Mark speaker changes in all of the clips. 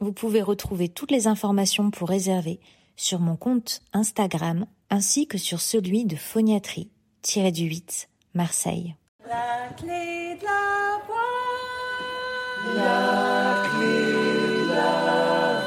Speaker 1: Vous pouvez retrouver toutes les informations pour réserver sur mon compte Instagram ainsi que sur celui de phoniatrie-du-8 Marseille.
Speaker 2: La clé de la voix.
Speaker 3: La clé de la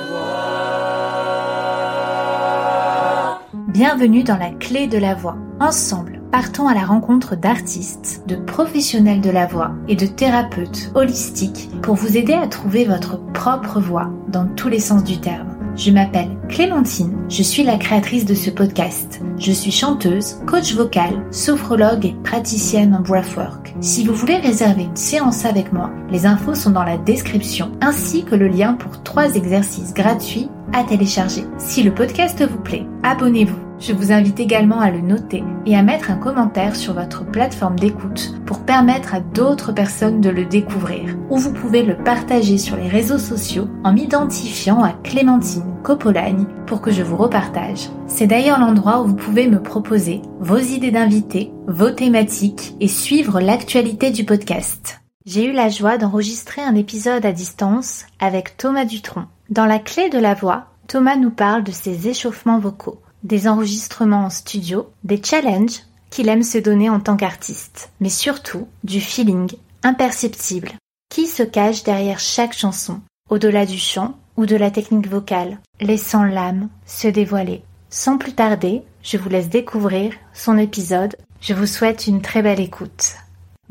Speaker 3: voix.
Speaker 1: Bienvenue dans la clé de la voix. Ensemble, partons à la rencontre d'artistes, de professionnels de la voix et de thérapeutes holistiques pour vous aider à trouver votre propre voix dans tous les sens du terme. Je m'appelle Clémentine, je suis la créatrice de ce podcast. Je suis chanteuse, coach vocal, sophrologue et praticienne en breathwork. Si vous voulez réserver une séance avec moi, les infos sont dans la description ainsi que le lien pour trois exercices gratuits à télécharger. Si le podcast vous plaît, abonnez-vous. Je vous invite également à le noter et à mettre un commentaire sur votre plateforme d'écoute pour permettre à d'autres personnes de le découvrir. Ou vous pouvez le partager sur les réseaux sociaux en m'identifiant à Clémentine Copolagne pour que je vous repartage. C'est d'ailleurs l'endroit où vous pouvez me proposer vos idées d'invités, vos thématiques et suivre l'actualité du podcast. J'ai eu la joie d'enregistrer un épisode à distance avec Thomas Dutronc. Dans la clé de la voix, Thomas nous parle de ses échauffements vocaux, des enregistrements en studio, des challenges qu'il aime se donner en tant qu'artiste, mais surtout du feeling imperceptible qui se cache derrière chaque chanson, au-delà du chant ou de la technique vocale, laissant l'âme se dévoiler. Sans plus tarder, je vous laisse découvrir son épisode. Je vous souhaite une très belle écoute.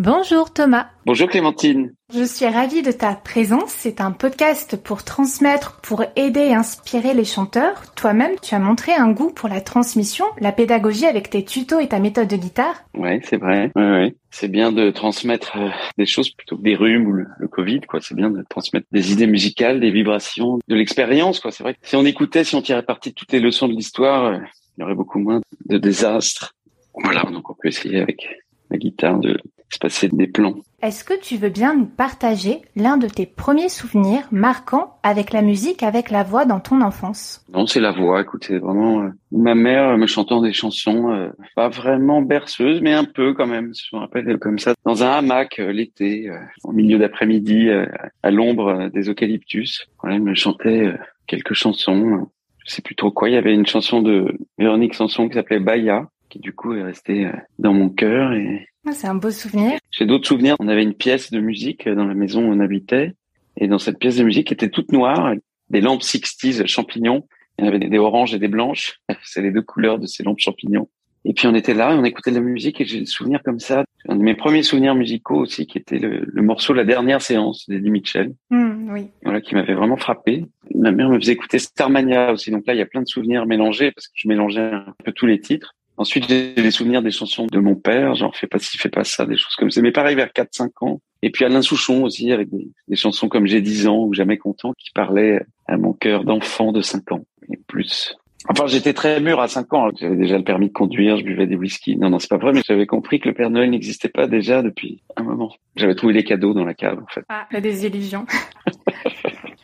Speaker 1: Bonjour Thomas.
Speaker 3: Bonjour Clémentine.
Speaker 1: Je suis ravie de ta présence. C'est un podcast pour transmettre, pour aider et inspirer les chanteurs. Toi-même, tu as montré un goût pour la transmission, la pédagogie avec tes tutos et ta méthode de guitare.
Speaker 3: Ouais, c'est vrai. Ouais, ouais. C'est bien de transmettre euh, des choses plutôt que des rhumes ou le, le Covid, quoi. C'est bien de transmettre des idées musicales, des vibrations, de l'expérience, quoi. C'est vrai si on écoutait, si on tirait parti de toutes les leçons de l'histoire, euh, il y aurait beaucoup moins de désastres. Voilà, donc on peut essayer avec la guitare de se passer des plans.
Speaker 1: Est-ce que tu veux bien nous partager l'un de tes premiers souvenirs marquants avec la musique, avec la voix dans ton enfance?
Speaker 3: Non, c'est la voix. Écoutez, vraiment, euh, ma mère me chantant des chansons, euh, pas vraiment berceuses, mais un peu quand même. Je me rappelle comme ça, dans un hamac euh, l'été, euh, au milieu d'après-midi, euh, à l'ombre des eucalyptus. Voilà, elle me chantait quelques chansons. Je sais plus trop quoi. Il y avait une chanson de Véronique Sanson qui s'appelait Baya, qui du coup est restée dans mon cœur et
Speaker 1: Ah, C'est un beau souvenir.
Speaker 3: J'ai d'autres souvenirs. On avait une pièce de musique dans la maison où on habitait. Et dans cette pièce de musique était toute noire, des lampes 60s champignons. Il y en avait des, oranges et des blanches. C'est les deux couleurs de ces lampes champignons. Et puis on était là et on écoutait de la musique et j'ai des souvenirs comme ça. Un de mes premiers souvenirs musicaux aussi qui était le, le morceau La dernière séance d'Eddie Mitchell.
Speaker 1: Hmm, oui.
Speaker 3: Voilà, qui m'avait vraiment frappé. Ma mère me faisait écouter Starmania aussi. Donc là, il y a plein de souvenirs mélangés parce que je mélangeais un peu tous les titres. Ensuite, j'ai des souvenirs des chansons de mon père, genre fais pas ci, fais pas ça, des choses comme ça. Mais pareil, vers 4-5 ans. Et puis Alain Souchon aussi, avec des, des chansons comme J'ai 10 ans ou Jamais content, qui parlaient à mon cœur d'enfant de 5 ans et plus. Enfin, j'étais très mûr à 5 ans. J'avais déjà le permis de conduire, je buvais des whisky. Non, non, c'est pas vrai, mais j'avais compris que le Père Noël n'existait pas déjà depuis un moment. J'avais trouvé les cadeaux dans la cave, en fait.
Speaker 1: Ah, la désillusion.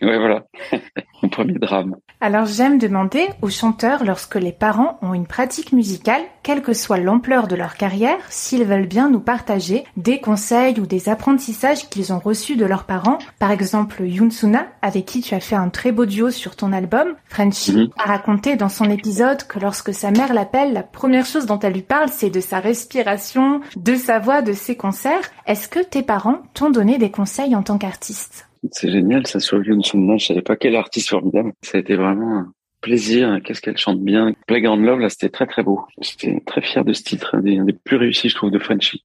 Speaker 3: Ouais, voilà. Mon premier drame.
Speaker 1: Alors j'aime demander aux chanteurs lorsque les parents ont une pratique musicale, quelle que soit l'ampleur de leur carrière, s'ils veulent bien nous partager des conseils ou des apprentissages qu'ils ont reçus de leurs parents. Par exemple, Yunsuna, avec qui tu as fait un très beau duo sur ton album, Frenchy,
Speaker 3: Mhm.
Speaker 1: a raconté dans son épisode que lorsque sa mère l'appelle, la première chose dont elle lui parle, c'est de sa respiration, de sa voix, de ses concerts. Est-ce que tes parents t'ont donné des conseils en tant qu'artiste?
Speaker 3: C'est génial, ça sur Yoon Sung-man. Je savais pas quel artiste formidable. Ça a été vraiment un plaisir. Qu'est-ce qu'elle chante bien. Playground Love, là, c'était très très beau. J'étais très fier de ce titre, un des, un des plus réussis, je trouve, de Frenchy.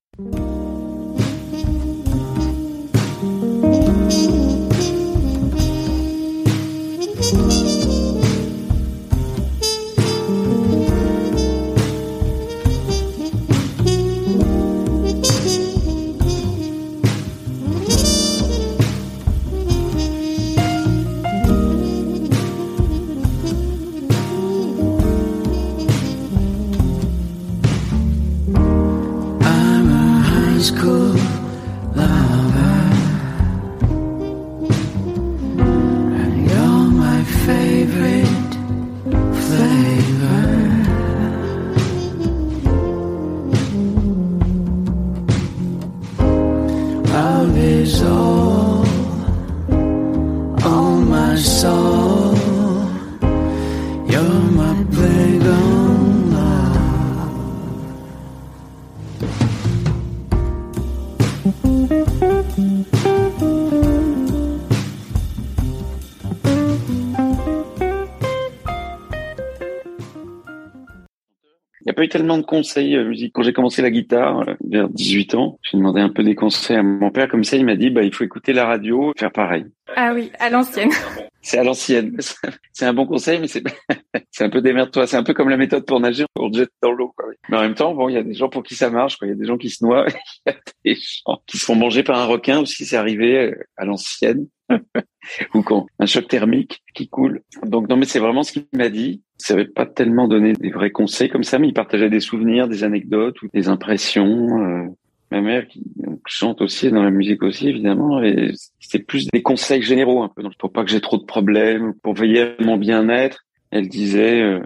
Speaker 3: Pas eu tellement de conseils euh, musique. Quand j'ai commencé la guitare, euh, vers 18 ans, j'ai demandé un peu des conseils à mon père. Comme ça, il m'a dit, bah, il faut écouter la radio, faire pareil.
Speaker 1: Ah oui, à l'ancienne.
Speaker 3: C'est à l'ancienne. C'est un bon conseil, mais c'est c'est un peu démerde-toi. C'est un peu comme la méthode pour nager, on te jette dans l'eau. Mais en même temps, bon, il y a des gens pour qui ça marche. Quoi. Il y a des gens qui se noient, il y a des gens qui se font manger par un requin aussi. C'est arrivé euh, à l'ancienne. ou quand un choc thermique qui coule. Donc non, mais c'est vraiment ce qu'il m'a dit. Il savait pas tellement donner des vrais conseils comme ça, mais il partageait des souvenirs, des anecdotes ou des impressions. Euh, ma mère qui chante aussi dans la musique aussi évidemment et c'est plus des conseils généraux un peu donc pour pas que j'ai trop de problèmes pour veiller à mon bien-être elle disait euh,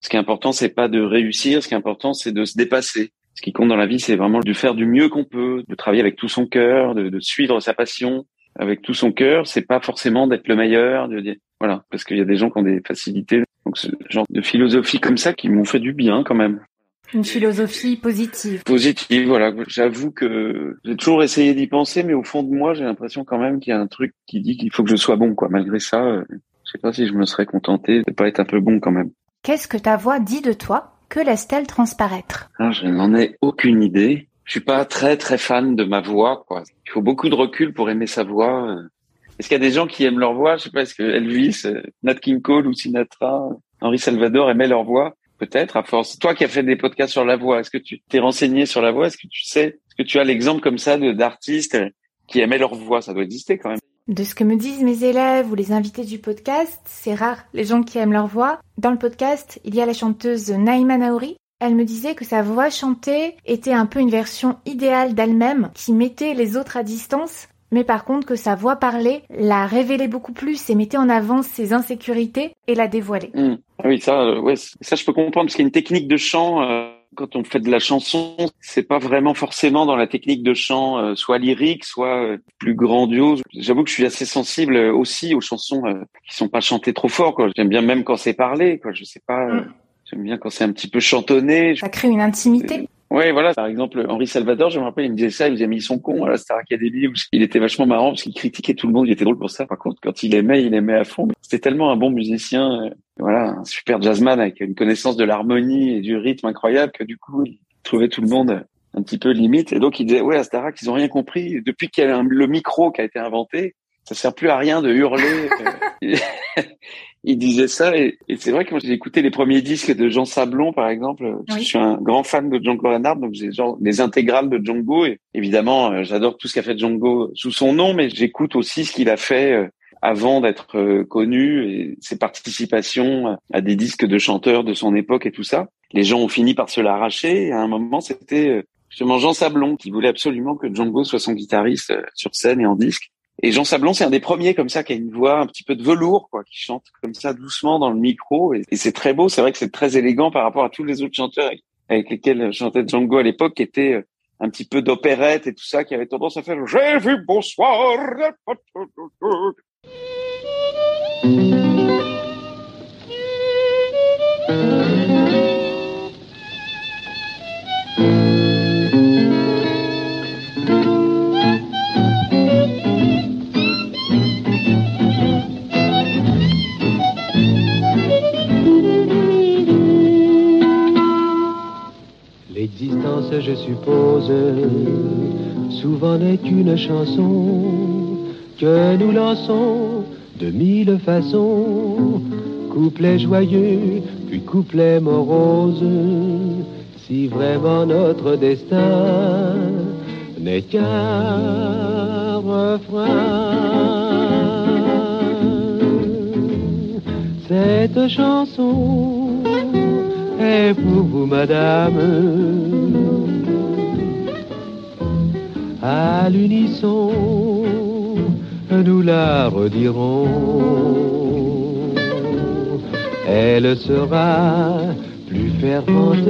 Speaker 3: ce qui est important c'est pas de réussir ce qui est important c'est de se dépasser ce qui compte dans la vie c'est vraiment de faire du mieux qu'on peut de travailler avec tout son cœur de, de suivre sa passion avec tout son cœur c'est pas forcément d'être le meilleur de dire voilà parce qu'il y a des gens qui ont des facilités donc ce genre de philosophie comme ça qui m'ont fait du bien quand même
Speaker 1: une philosophie positive.
Speaker 3: Positive, voilà. J'avoue que j'ai toujours essayé d'y penser, mais au fond de moi, j'ai l'impression quand même qu'il y a un truc qui dit qu'il faut que je sois bon, quoi. Malgré ça, euh, je sais pas si je me serais contenté de pas être un peu bon quand même.
Speaker 1: Qu'est-ce que ta voix dit de toi? Que laisse-t-elle transparaître?
Speaker 3: Ah, Je n'en ai aucune idée. Je suis pas très très fan de ma voix, quoi. Il faut beaucoup de recul pour aimer sa voix. Est-ce qu'il y a des gens qui aiment leur voix? Je sais pas. Est-ce que Elvis, Nat King Cole ou Sinatra, Henri Salvador aimaient leur voix? Peut-être à force. Toi qui as fait des podcasts sur la voix, est-ce que tu t'es renseigné sur la voix? Est-ce que tu sais Est-ce que tu as l'exemple comme ça de d'artistes qui aimaient leur voix? Ça doit exister quand même.
Speaker 1: De ce que me disent mes élèves ou les invités du podcast, c'est rare les gens qui aiment leur voix. Dans le podcast, il y a la chanteuse Naïma Naouri. Elle me disait que sa voix chantée était un peu une version idéale d'elle-même qui mettait les autres à distance mais par contre que sa voix parlée la révélait beaucoup plus et mettait en avant ses insécurités et la dévoilait.
Speaker 3: Mmh. Oui, ça, euh, ouais, ça je peux comprendre parce qu'il y a une technique de chant. Euh, quand on fait de la chanson, c'est pas vraiment forcément dans la technique de chant, euh, soit lyrique, soit plus grandiose. J'avoue que je suis assez sensible aussi aux chansons qui sont pas chantées trop fort. J'aime bien même quand c'est parlé. Quoi. Je sais pas. Mmh. J'aime bien quand c'est un petit peu chantonné.
Speaker 1: Ça crée une intimité.
Speaker 3: Oui, voilà. Par exemple, Henri Salvador, je me rappelle, il me disait ça, il me disait, mis son con à la Star Academy, il était vachement marrant parce qu'il critiquait tout le monde, il était drôle pour ça. Par contre, quand il aimait, il aimait à fond. C'était tellement un bon musicien, euh, voilà, un super jazzman avec une connaissance de l'harmonie et du rythme incroyable que du coup, il trouvait tout le monde un petit peu limite. Et donc, il disait, ouais, à Starac, ils ont rien compris. Depuis qu'il y a le micro qui a été inventé, ça sert plus à rien de hurler. Euh, il disait ça et, c'est vrai que moi j'ai écouté les premiers disques de Jean Sablon par exemple. Je suis un grand fan de Django Reinhardt donc j'ai genre les intégrales de Django et évidemment euh, j'adore tout ce qu'a fait Django sous son nom mais j'écoute aussi ce qu'il a fait euh, avant d'être euh, connu et ses participations à des disques de chanteurs de son époque et tout ça. Les gens ont fini par se l'arracher et à un moment c'était justement Jean Sablon qui voulait absolument que Django soit son guitariste sur scène et en disque. Et Jean Sablon, c'est un des premiers comme ça qui a une voix un petit peu de velours, quoi, qui chante comme ça doucement dans le micro. Et, c'est très beau. C'est vrai que c'est très élégant par rapport à tous les autres chanteurs avec, lesquels chantait Django à l'époque, qui étaient euh, un petit peu d'opérette et tout ça, qui avait tendance à faire J'ai vu bonsoir.
Speaker 4: Suppose, souvent n'est qu'une chanson que nous lançons de mille façons, couplet joyeux, puis couplet morose, si vraiment notre destin n'est qu'un refrain. Cette chanson est pour vous, madame à l'unisson, nous la redirons. Elle sera plus fervente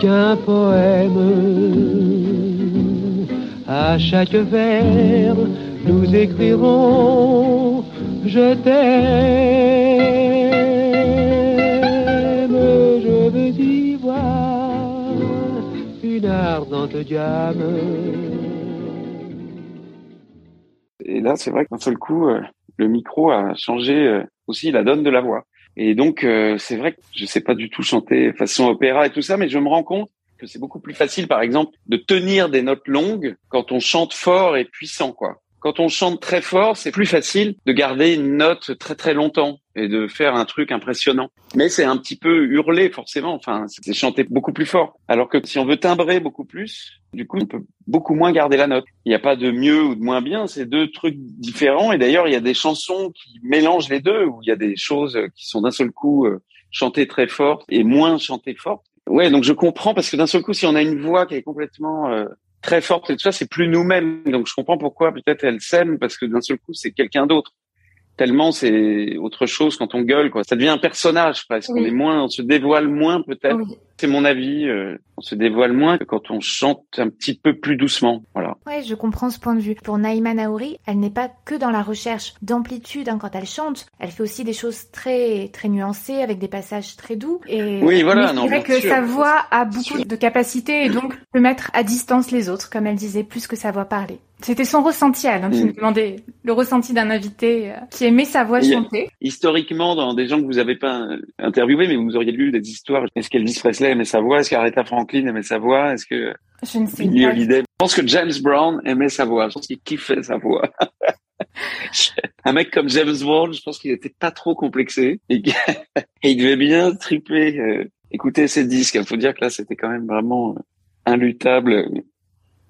Speaker 4: qu'un poème. À chaque vers, nous écrirons Je t'aime,
Speaker 3: et là, c'est vrai que d'un seul coup, euh, le micro a changé euh, aussi la donne de la voix. Et donc, euh, c'est vrai que je sais pas du tout chanter façon opéra et tout ça, mais je me rends compte que c'est beaucoup plus facile, par exemple, de tenir des notes longues quand on chante fort et puissant, quoi. Quand on chante très fort, c'est plus facile de garder une note très très longtemps et de faire un truc impressionnant. Mais c'est un petit peu hurler forcément, enfin c'est chanter beaucoup plus fort. Alors que si on veut timbrer beaucoup plus, du coup on peut beaucoup moins garder la note. Il n'y a pas de mieux ou de moins bien, c'est deux trucs différents. Et d'ailleurs il y a des chansons qui mélangent les deux, où il y a des choses qui sont d'un seul coup euh, chantées très fort et moins chantées fortes. Ouais, donc je comprends parce que d'un seul coup, si on a une voix qui est complètement euh, très forte et tout ça, c'est plus nous-mêmes. Donc je comprends pourquoi peut-être elle s'aime parce que d'un seul coup c'est quelqu'un d'autre. Tellement c'est autre chose quand on gueule quoi. Ça devient un personnage presque.
Speaker 1: Oui.
Speaker 3: On est moins, on se dévoile moins peut-être.
Speaker 1: Oui.
Speaker 3: C'est mon avis. euh, on se dévoile moins que quand on chante un petit peu plus doucement. Voilà.
Speaker 1: Ouais, je comprends ce point de vue. Pour Naïma Naouri, elle n'est pas que dans la recherche d'amplitude hein, quand elle chante. Elle fait aussi des choses très très nuancées avec des passages très doux. Et
Speaker 3: Oui, voilà,
Speaker 1: Mais je dirais que
Speaker 3: sûr.
Speaker 1: sa voix a beaucoup de capacité et donc peut mettre à distance les autres, comme elle disait, plus que sa voix parlée. C'était son ressenti, elle. Hein, Tu
Speaker 3: Mm.
Speaker 1: me demandais le ressenti d'un invité euh, qui aimait sa voix chanter.
Speaker 3: Historiquement, dans des gens que vous avez pas interviewés, mais vous auriez lu des histoires. Est-ce qu'Elvis Aimait sa voix Est-ce qu'Aretha Franklin aimait sa voix Est-ce que
Speaker 1: Je ne sais
Speaker 3: Billie
Speaker 1: pas.
Speaker 3: Holiday? Je pense que James Brown aimait sa voix. Je pense qu'il kiffait sa voix. Un mec comme James Brown, je pense qu'il était pas trop complexé et, qu'il- et il devait bien triper, euh, écouter ses disques. Il faut dire que là, c'était quand même vraiment euh, inluttable euh,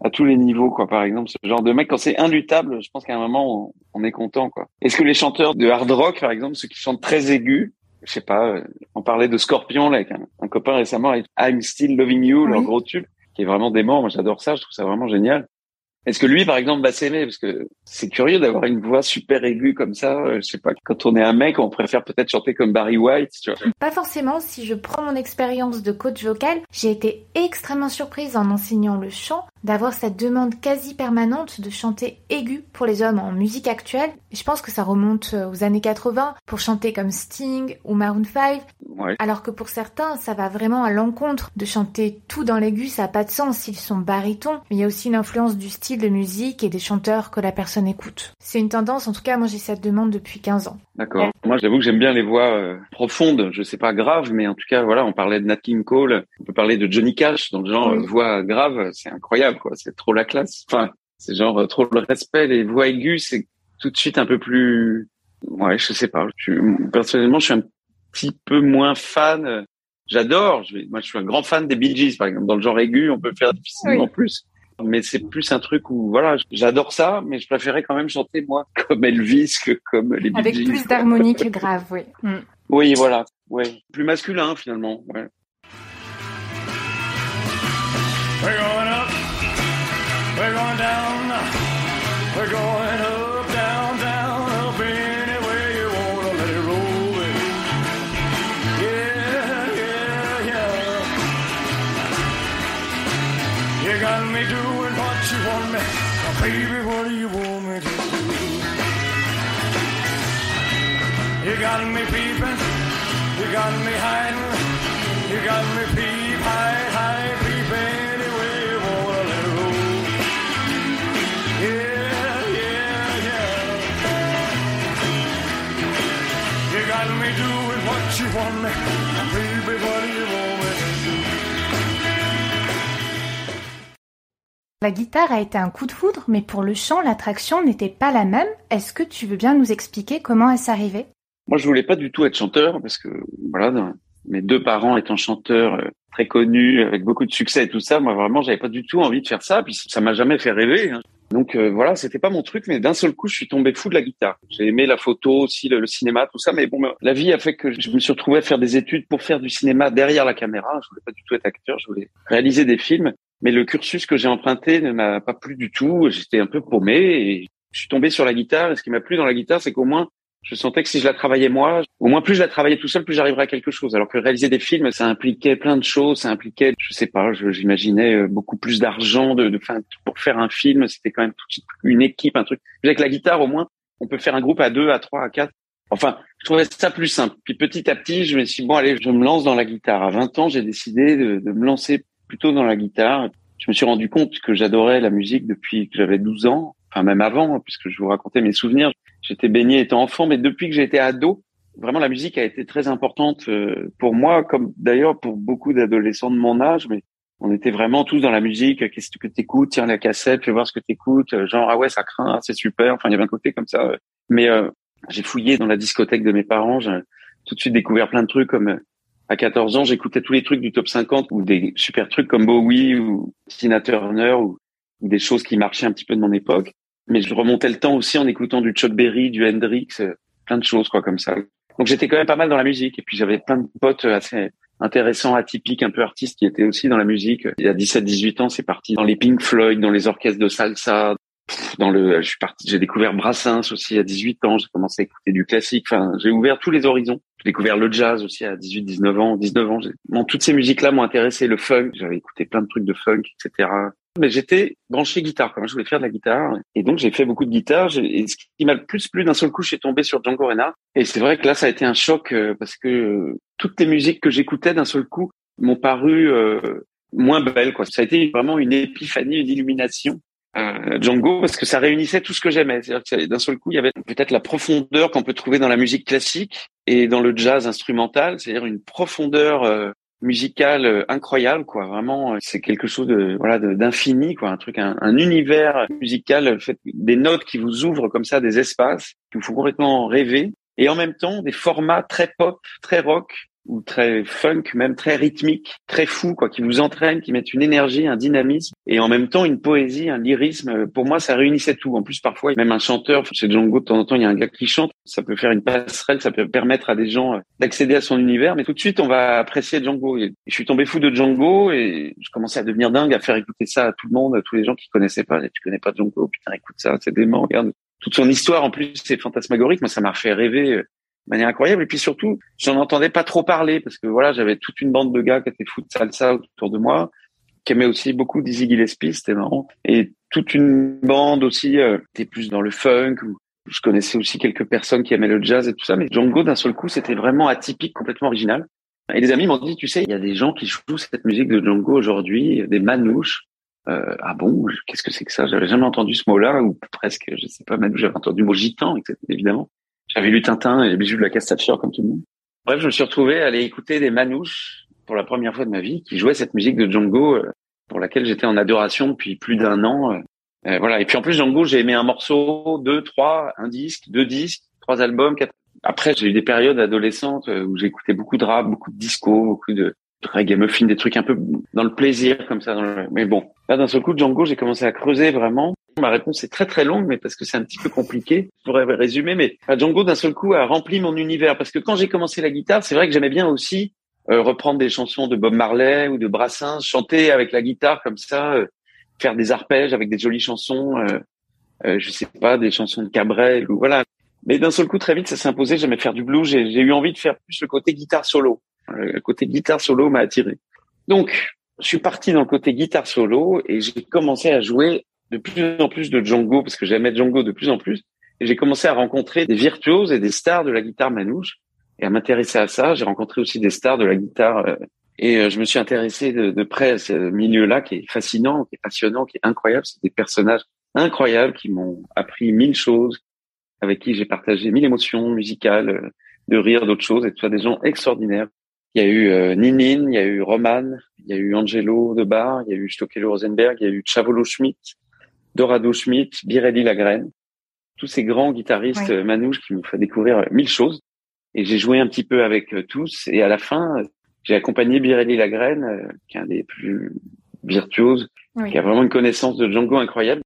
Speaker 3: à tous les niveaux, quoi. Par exemple, ce genre de mec, quand c'est inluttable, je pense qu'à un moment, on, on est content, quoi. Est-ce que les chanteurs de hard rock, par exemple, ceux qui chantent très aigus, je sais pas, on parlait de Scorpion, là, avec un, un copain récemment, avec I'm Still Loving You, leur
Speaker 1: Oui.
Speaker 3: gros tube, qui est vraiment dément. Moi, j'adore ça. Je trouve ça vraiment génial. Est-ce que lui, par exemple, va s'aimer? Parce que c'est curieux d'avoir une voix super aiguë comme ça. Euh, Je sais pas. Quand on est un mec, on préfère peut-être chanter comme Barry White. Tu vois.
Speaker 1: Pas forcément, si je prends mon expérience de coach vocal, j'ai été extrêmement surprise en enseignant le chant d'avoir cette demande quasi permanente de chanter aigu pour les hommes en musique actuelle. Je pense que ça remonte euh, aux années 80 pour chanter comme Sting ou Maroon 5,
Speaker 3: Ouais.
Speaker 1: alors que pour certains, ça va vraiment à l'encontre de chanter tout dans l'aigu, ça n'a pas de sens s'ils sont barytons, mais il y a aussi une influence du style de musique et des chanteurs que la personne écoute. C'est une tendance, en tout cas moi j'ai cette demande depuis 15 ans.
Speaker 3: D'accord. Moi, j'avoue que j'aime bien les voix euh, profondes. Je sais pas grave, mais en tout cas, voilà, on parlait de Nat King Cole. On peut parler de Johnny Cash. Dans le genre
Speaker 1: Oui.
Speaker 3: euh, voix grave, c'est incroyable, quoi. C'est trop la classe. Enfin, c'est genre euh, trop le respect. Les voix aiguës, c'est tout de suite un peu plus. Ouais, je sais pas. Je, personnellement, je suis un petit peu moins fan. J'adore. Moi, je suis un grand fan des Bee Gees, par exemple. Dans le genre aigu, on peut faire difficilement
Speaker 1: Oui.
Speaker 3: plus. Mais c'est plus un truc où, voilà, j'adore ça, mais je préférais quand même chanter, moi, comme Elvis que comme les Bee
Speaker 1: Avec
Speaker 3: Gees,
Speaker 1: plus d'harmonie que grave, oui. Mm.
Speaker 3: Oui, voilà. Ouais. Plus masculin, finalement. Ouais.
Speaker 5: We're going up, we're going down, we're going
Speaker 1: La guitare a été un coup de foudre, mais pour le chant, l'attraction n'était pas la même. Est-ce que tu veux bien nous expliquer comment elle s'arrivait
Speaker 3: Moi, je voulais pas du tout être chanteur parce que, voilà, mes deux parents étant chanteurs euh, très connus, avec beaucoup de succès et tout ça, moi, vraiment, j'avais pas du tout envie de faire ça. Puis ça m'a jamais fait rêver. hein. Donc euh, voilà, c'était pas mon truc, mais d'un seul coup, je suis tombé fou de la guitare. J'ai aimé la photo aussi, le, le cinéma, tout ça, mais bon, la vie a fait que je me suis retrouvé à faire des études pour faire du cinéma derrière la caméra. Je voulais pas du tout être acteur, je voulais réaliser des films. Mais le cursus que j'ai emprunté ne m'a pas plu du tout. J'étais un peu paumé et je suis tombé sur la guitare. Et ce qui m'a plu dans la guitare, c'est qu'au moins, je sentais que si je la travaillais moi, au moins plus je la travaillais tout seul, plus j'arriverais à quelque chose. Alors que réaliser des films, ça impliquait plein de choses. Ça impliquait, je sais pas, j'imaginais euh, beaucoup plus d'argent de, de, fin, pour faire un film. C'était quand même tout de suite une équipe, un truc. Avec la guitare, au moins, on peut faire un groupe à deux, à trois, à quatre. Enfin, je trouvais ça plus simple. Puis petit à petit, je me suis dit, bon, allez, je me lance dans la guitare. À 20 ans, j'ai décidé de, de me lancer plutôt dans la guitare. Je me suis rendu compte que j'adorais la musique depuis que j'avais 12 ans, enfin même avant, puisque je vous racontais mes souvenirs. J'étais baigné étant enfant, mais depuis que j'étais ado, vraiment la musique a été très importante euh, pour moi, comme d'ailleurs pour beaucoup d'adolescents de mon âge. Mais on était vraiment tous dans la musique. Qu'est-ce que t'écoutes Tiens la cassette, fais voir ce que t'écoutes. Genre ah ouais ça craint, ah, c'est super. Enfin il y avait un côté comme ça. Mais euh, j'ai fouillé dans la discothèque de mes parents. J'ai tout de suite découvert plein de trucs comme euh, à 14 ans, j'écoutais tous les trucs du top 50 ou des super trucs comme Bowie ou Tina Turner ou des choses qui marchaient un petit peu de mon époque. Mais je remontais le temps aussi en écoutant du Chuck Berry, du Hendrix, plein de choses quoi comme ça. Donc j'étais quand même pas mal dans la musique et puis j'avais plein de potes assez intéressants, atypiques, un peu artistes qui étaient aussi dans la musique. Il y a 17-18 ans, c'est parti dans les Pink Floyd, dans les orchestres de salsa, dans le je suis parti j'ai découvert Brassens aussi à 18 ans, j'ai commencé à écouter du classique, enfin j'ai ouvert tous les horizons. J'ai découvert le jazz aussi à 18 19 ans, 19 ans. Bon, toutes ces musiques là m'ont intéressé, le funk, j'avais écouté plein de trucs de funk, etc mais j'étais branché guitare quand. Je voulais faire de la guitare. Et donc, j'ai fait beaucoup de guitare. Et ce qui m'a le plus plu d'un seul coup, je suis tombé sur Django Reinhardt. Et c'est vrai que là, ça a été un choc euh, parce que euh, toutes les musiques que j'écoutais d'un seul coup m'ont paru euh, moins belles. Quoi. Ça a été vraiment une épiphanie, une illumination. Django parce que ça réunissait tout ce que j'aimais. C'est-à-dire d'un seul coup, il y avait peut-être la profondeur qu'on peut trouver dans la musique classique et dans le jazz instrumental, c'est-à-dire une profondeur musical euh, incroyable quoi. Vraiment euh, c'est quelque chose de voilà d'infini quoi. Un truc un, un, univers musical fait des notes qui vous ouvrent comme ça des espaces qui vous font complètement rêver. Et en même temps des formats très pop très rock ou très funk, même très rythmique, très fou, quoi, qui vous entraîne, qui mettent une énergie, un dynamisme, et en même temps une poésie, un lyrisme. Pour moi, ça réunissait tout. En plus, parfois, même un chanteur, chez Django, de temps en temps, il y a un gars qui chante, ça peut faire une passerelle, ça peut permettre à des gens euh, d'accéder à son univers, mais tout de suite, on va apprécier Django. Et je suis tombé fou de Django, et je commençais à devenir dingue, à faire écouter ça à tout le monde, à tous les gens qui connaissaient pas. Tu connais pas Django, putain, écoute ça, c'est dément, regarde. Toute son histoire, en plus, c'est fantasmagorique. Moi, ça m'a fait rêver euh, manière incroyable. Et puis surtout, j'en entendais pas trop parler parce que voilà, j'avais toute une bande de gars qui étaient fous de salsa autour de moi, qui aimaient aussi beaucoup Dizzy Gillespie, c'était marrant. Et toute une bande aussi euh, était plus dans le funk. je connaissais aussi quelques personnes qui aimaient le jazz et tout ça. Mais Django, d'un seul coup, c'était vraiment atypique, complètement original. Et les amis m'ont dit, tu sais, il y a des gens qui jouent cette musique de Django aujourd'hui, des manouches. Euh, ah bon, qu'est-ce que c'est que ça? J'avais jamais entendu ce mot-là, ou presque, je sais pas, manouche, j'avais entendu le mot gitan, évidemment. J'avais lu Tintin et les bijoux de la Castafiore comme tout le monde. Bref, je me suis retrouvé à aller écouter des manouches pour la première fois de ma vie qui jouaient cette musique de Django euh, pour laquelle j'étais en adoration depuis plus d'un an. Euh, euh, voilà. Et puis en plus Django, j'ai aimé un morceau, deux, trois, un disque, deux disques, trois albums. Quatre... Après, j'ai eu des périodes adolescentes où j'écoutais beaucoup de rap, beaucoup de disco, beaucoup de reggae muffin, des trucs un peu dans le plaisir comme ça. Mais bon, là d'un seul coup, Django, j'ai commencé à creuser vraiment Ma réponse est très très longue, mais parce que c'est un petit peu compliqué. Je pourrais résumer, mais Django d'un seul coup a rempli mon univers parce que quand j'ai commencé la guitare, c'est vrai que j'aimais bien aussi euh, reprendre des chansons de Bob Marley ou de Brassens, chanter avec la guitare comme ça, euh, faire des arpèges avec des jolies chansons. Euh, euh, je sais pas, des chansons de Cabrel ou voilà. Mais d'un seul coup, très vite, ça s'est imposé. J'aimais faire du blues. J'ai eu envie de faire plus le côté guitare solo. Le côté guitare solo m'a attiré. Donc, je suis parti dans le côté guitare solo et j'ai commencé à jouer de plus en plus de Django parce que j'aimais Django de plus en plus. Et j'ai commencé à rencontrer des virtuoses et des stars de la guitare manouche et à m'intéresser à ça. J'ai rencontré aussi des stars de la guitare euh, et euh, je me suis intéressé de, près à ce milieu-là qui est fascinant, qui est passionnant, qui est incroyable. C'est des personnages incroyables qui m'ont appris mille choses, avec qui j'ai partagé mille émotions musicales, euh, de rire, d'autres choses, et tout ça, des gens extraordinaires. Il y a eu euh, Ninin, il y a eu Roman, il y a eu Angelo de Bar, il y a eu Stockelo Rosenberg, il y a eu Chavolo Schmidt, Dorado Schmidt, Birelli Lagrène, tous ces grands guitaristes manouches qui m'ont fait découvrir mille choses. Et j'ai joué un petit peu avec euh, tous. Et à la fin, j'ai accompagné Birelli Lagrène, euh, qui est un des plus virtuoses, qui a vraiment une connaissance de Django incroyable.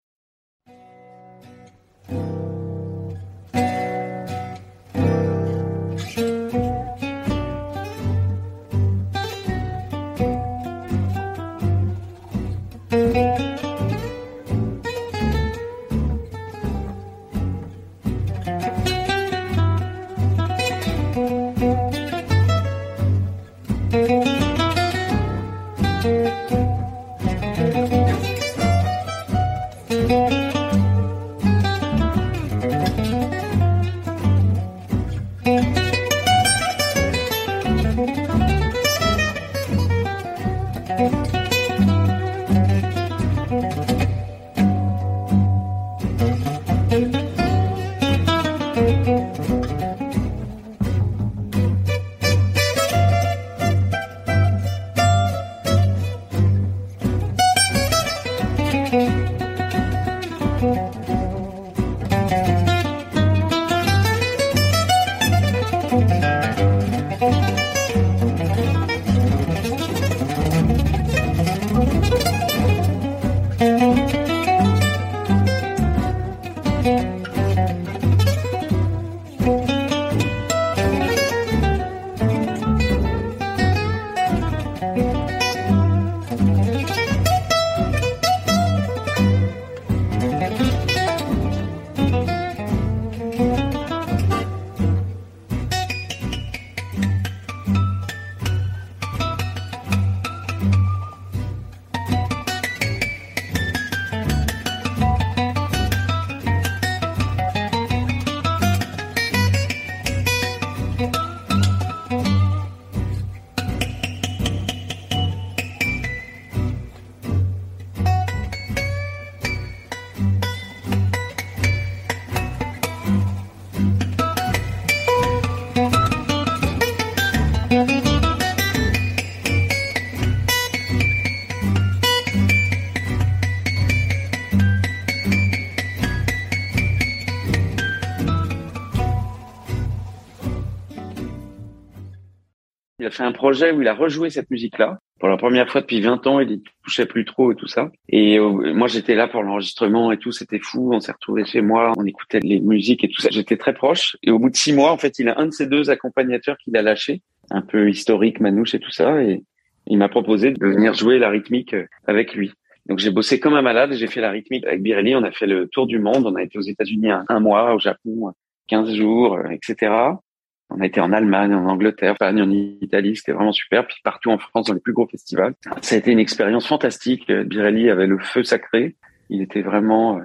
Speaker 3: Fait un projet où il a rejoué cette musique-là. Pour la première fois depuis 20 ans, il y touchait plus trop et tout ça. Et euh, moi, j'étais là pour l'enregistrement et tout. C'était fou. On s'est retrouvés chez moi. On écoutait les musiques et tout ça. J'étais très proche. Et au bout de six mois, en fait, il a un de ses deux accompagnateurs qu'il a lâché. Un peu historique, Manouche et tout ça. Et il m'a proposé de venir jouer la rythmique euh, avec lui. Donc j'ai bossé comme un malade. J'ai fait la rythmique avec Birelli. On a fait le tour du monde. On a été aux États-Unis un, mois, au Japon 15 jours, euh, etc. On a été en Allemagne, en Angleterre, en Espagne, en Italie, c'était vraiment super. Puis partout en France, dans les plus gros festivals. Ça a été une expérience fantastique. Birelli avait le feu sacré. Il était vraiment euh,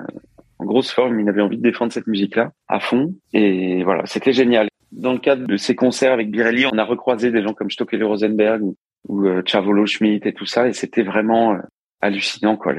Speaker 3: en grosse forme. Il avait envie de défendre cette musique-là à fond. Et voilà, c'était génial. Dans le cadre de ces concerts avec Birelli, on a recroisé des gens comme Stockel Rosenberg ou, euh, Chavolo Schmidt et tout ça. Et c'était vraiment euh, hallucinant. Quoi.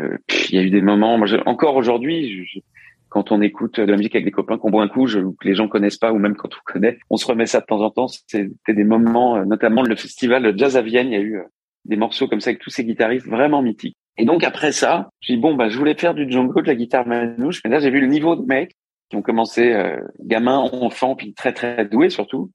Speaker 3: Il y a eu des moments. Encore aujourd'hui, je, quand on écoute de la musique avec des copains qu'on boit un coup, je, que les gens connaissent pas, ou même quand on connaît, on se remet ça de temps en temps. C'était des moments, notamment le festival Jazz à Vienne, il y a eu des morceaux comme ça avec tous ces guitaristes vraiment mythiques. Et donc après ça, je dis bon bah je voulais faire du Django, de la guitare manouche, mais là j'ai vu le niveau de mecs qui ont commencé euh, gamins, enfants, puis très très doués surtout.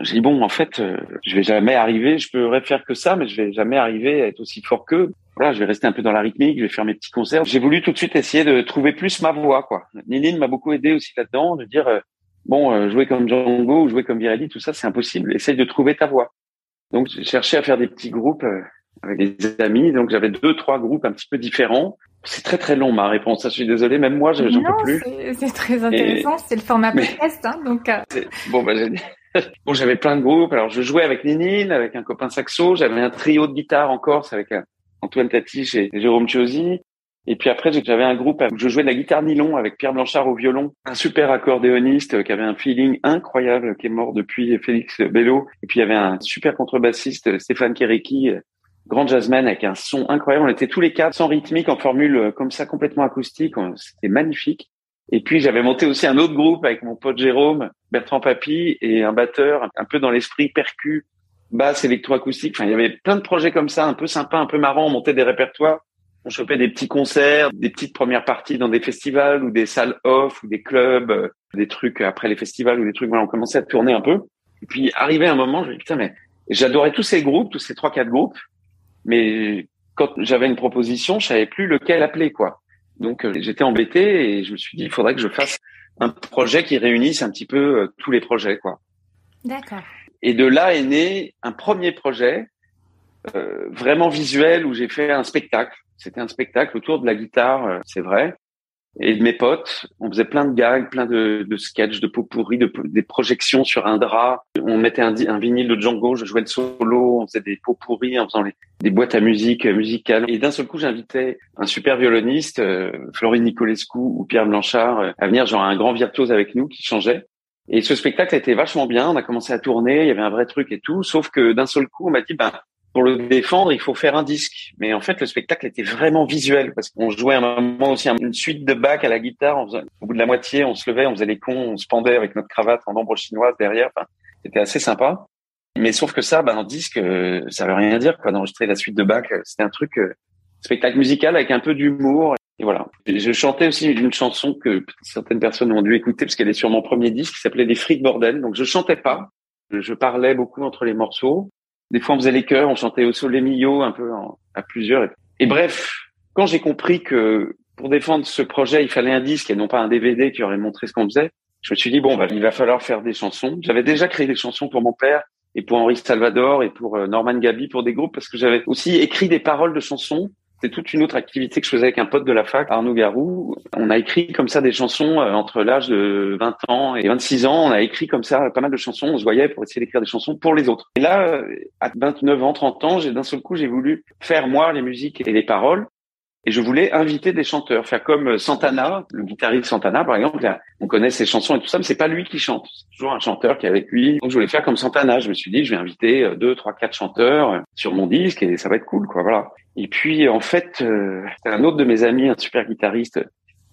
Speaker 3: J'ai dit bon en fait euh, je vais jamais arriver, je pourrais faire que ça, mais je vais jamais arriver à être aussi fort qu'eux voilà, je vais rester un peu dans la rythmique, je vais faire mes petits concerts. J'ai voulu tout de suite essayer de trouver plus ma voix, quoi. Nilin m'a beaucoup aidé aussi là-dedans, de dire, euh, bon, euh, jouer comme Django ou jouer comme Virelli, tout ça, c'est impossible. Essaye de trouver ta voix. Donc, j'ai cherché à faire des petits groupes euh, avec des amis. Donc, j'avais deux, trois groupes un petit peu différents. C'est très, très long, ma réponse. Ça, je suis désolé. Même moi, j'en peux plus.
Speaker 1: C'est très intéressant. C'est le format podcast, hein, donc.
Speaker 3: Bon, bah, j'ai Bon, j'avais plein de groupes. Alors, je jouais avec Ninin, avec un copain saxo. J'avais un trio de guitare en Corse avec un, Antoine Tatiche et Jérôme Chiosi. Et puis après, j'avais un groupe où je jouais de la guitare nylon avec Pierre Blanchard au violon, un super accordéoniste qui avait un feeling incroyable, qui est mort depuis Félix Bello. Et puis il y avait un super contrebassiste, Stéphane Kéréki, grand jazzman avec un son incroyable. On était tous les quatre sans rythmique en formule comme ça, complètement acoustique. C'était magnifique. Et puis j'avais monté aussi un autre groupe avec mon pote Jérôme, Bertrand Papy et un batteur un peu dans l'esprit percu basse électroacoustique. Enfin, il y avait plein de projets comme ça, un peu sympa, un peu marrant. On montait des répertoires, on chopait des petits concerts, des petites premières parties dans des festivals ou des salles off ou des clubs, euh, des trucs après les festivals ou des trucs. Voilà, on commençait à tourner un peu. Et puis arrivé un moment, je me putain mais j'adorais tous ces groupes, tous ces trois quatre groupes, mais quand j'avais une proposition, je savais plus lequel appeler quoi. Donc euh, j'étais embêté et je me suis dit il faudrait que je fasse un projet qui réunisse un petit peu euh, tous les projets quoi.
Speaker 1: D'accord.
Speaker 3: Et de là est né un premier projet euh, vraiment visuel où j'ai fait un spectacle. C'était un spectacle autour de la guitare, euh, c'est vrai, et de mes potes. On faisait plein de gags, plein de, de sketchs, de pot de, des projections sur un drap. On mettait un, un, vinyle de Django, je jouais le solo, on faisait des pots pourris en faisant les, des boîtes à musique euh, musicales. Et d'un seul coup, j'invitais un super violoniste, euh, Florine Nicolescu ou Pierre Blanchard, euh, à venir, genre un grand virtuose avec nous qui changeait. Et ce spectacle été vachement bien. On a commencé à tourner, il y avait un vrai truc et tout. Sauf que d'un seul coup, on m'a dit, ben, pour le défendre, il faut faire un disque. Mais en fait, le spectacle était vraiment visuel parce qu'on jouait à un moment aussi une suite de bacs à la guitare. Au bout de la moitié, on se levait, on faisait les cons, on se pendait avec notre cravate en ombre chinoise derrière. C'était assez sympa. Mais sauf que ça, ben, en disque, ça veut rien dire, quoi, d'enregistrer la suite de bacs. C'était un truc, spectacle musical avec un peu d'humour. Et voilà. Je chantais aussi une chanson que certaines personnes ont dû écouter parce qu'elle est sur mon premier disque qui s'appelait Les frites bordel. Donc je chantais pas. Je parlais beaucoup entre les morceaux. Des fois on faisait les chœurs, on chantait au Sole Mio un peu à plusieurs. Et bref, quand j'ai compris que pour défendre ce projet, il fallait un disque et non pas un DVD qui aurait montré ce qu'on faisait, je me suis dit bon, bah, il va falloir faire des chansons. J'avais déjà créé des chansons pour mon père et pour Henri Salvador et pour Norman Gaby pour des groupes parce que j'avais aussi écrit des paroles de chansons c'est toute une autre activité que je faisais avec un pote de la fac, Arnaud Garou. On a écrit comme ça des chansons euh, entre l'âge de 20 ans et 26 ans. On a écrit comme ça pas mal de chansons. On se voyait pour essayer d'écrire des chansons pour les autres. Et là, euh, à 29 ans, 30 ans, j'ai d'un seul coup, j'ai voulu faire moi les musiques et les paroles. Et je voulais inviter des chanteurs, faire comme Santana, le guitariste Santana, par exemple. On connaît ses chansons et tout ça, mais c'est pas lui qui chante. C'est toujours un chanteur qui est avec lui. Donc je voulais faire comme Santana. Je me suis dit, je vais inviter deux, trois, quatre chanteurs sur mon disque et ça va être cool, quoi. Voilà. Et puis en fait, euh, un autre de mes amis, un super guitariste,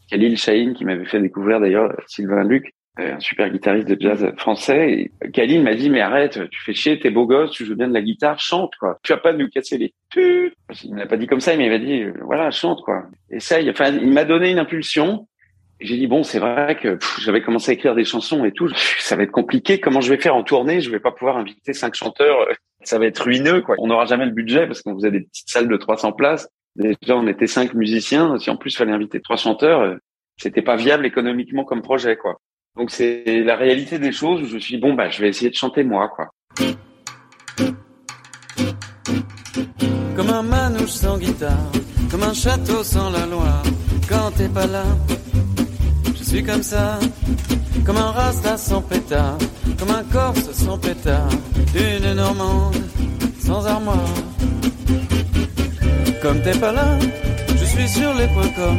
Speaker 3: Khalil Shahin, qui m'avait fait découvrir d'ailleurs Sylvain Luc, euh, un super guitariste de jazz français. Et Kaline m'a dit, mais arrête, tu fais chier, t'es beau gosse, tu joues bien de la guitare, chante, quoi. Tu vas pas nous casser les tu. Il m'a pas dit comme ça, mais il m'a dit, euh, voilà, chante, quoi. Essaye. Enfin, il m'a donné une impulsion. Et J'ai dit bon, c'est vrai que j'avais commencé à écrire des chansons et tout. Ça va être compliqué. Comment je vais faire en tournée? Je vais pas pouvoir inviter cinq chanteurs. Ça va être ruineux, quoi. On n'aura jamais le budget parce qu'on faisait des petites salles de 300 places. Déjà, on était cinq musiciens. Si en plus il fallait inviter trois chanteurs, euh, c'était pas viable économiquement comme projet, quoi. Donc c'est la réalité des choses où je suis bon, bah, je vais essayer de chanter moi, quoi.
Speaker 6: Comme un manouche sans guitare, comme un château sans la Loire. Quand t'es pas là, je suis comme ça. Comme un rasta sans pétard, comme un corse sans pétard. Une normande sans armoire. Comme t'es pas là, suis sur les points com.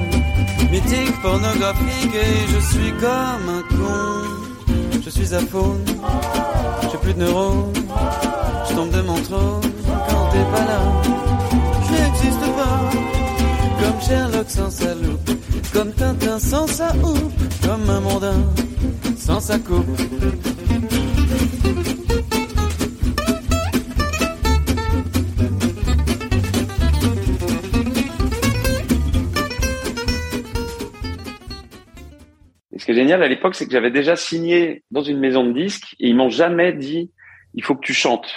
Speaker 6: Mythique, pornographique et je suis comme un con. Je suis à faune, j'ai plus de neurones. Je tombe de mon trône quand t'es pas là. Je n'existe pas. Comme Sherlock sans sa loupe. Comme Tintin sans sa houppe. Comme un mondain sans sa coupe.
Speaker 3: Ce qui est génial à l'époque, c'est que j'avais déjà signé dans une maison de disques et ils m'ont jamais dit il faut que tu chantes.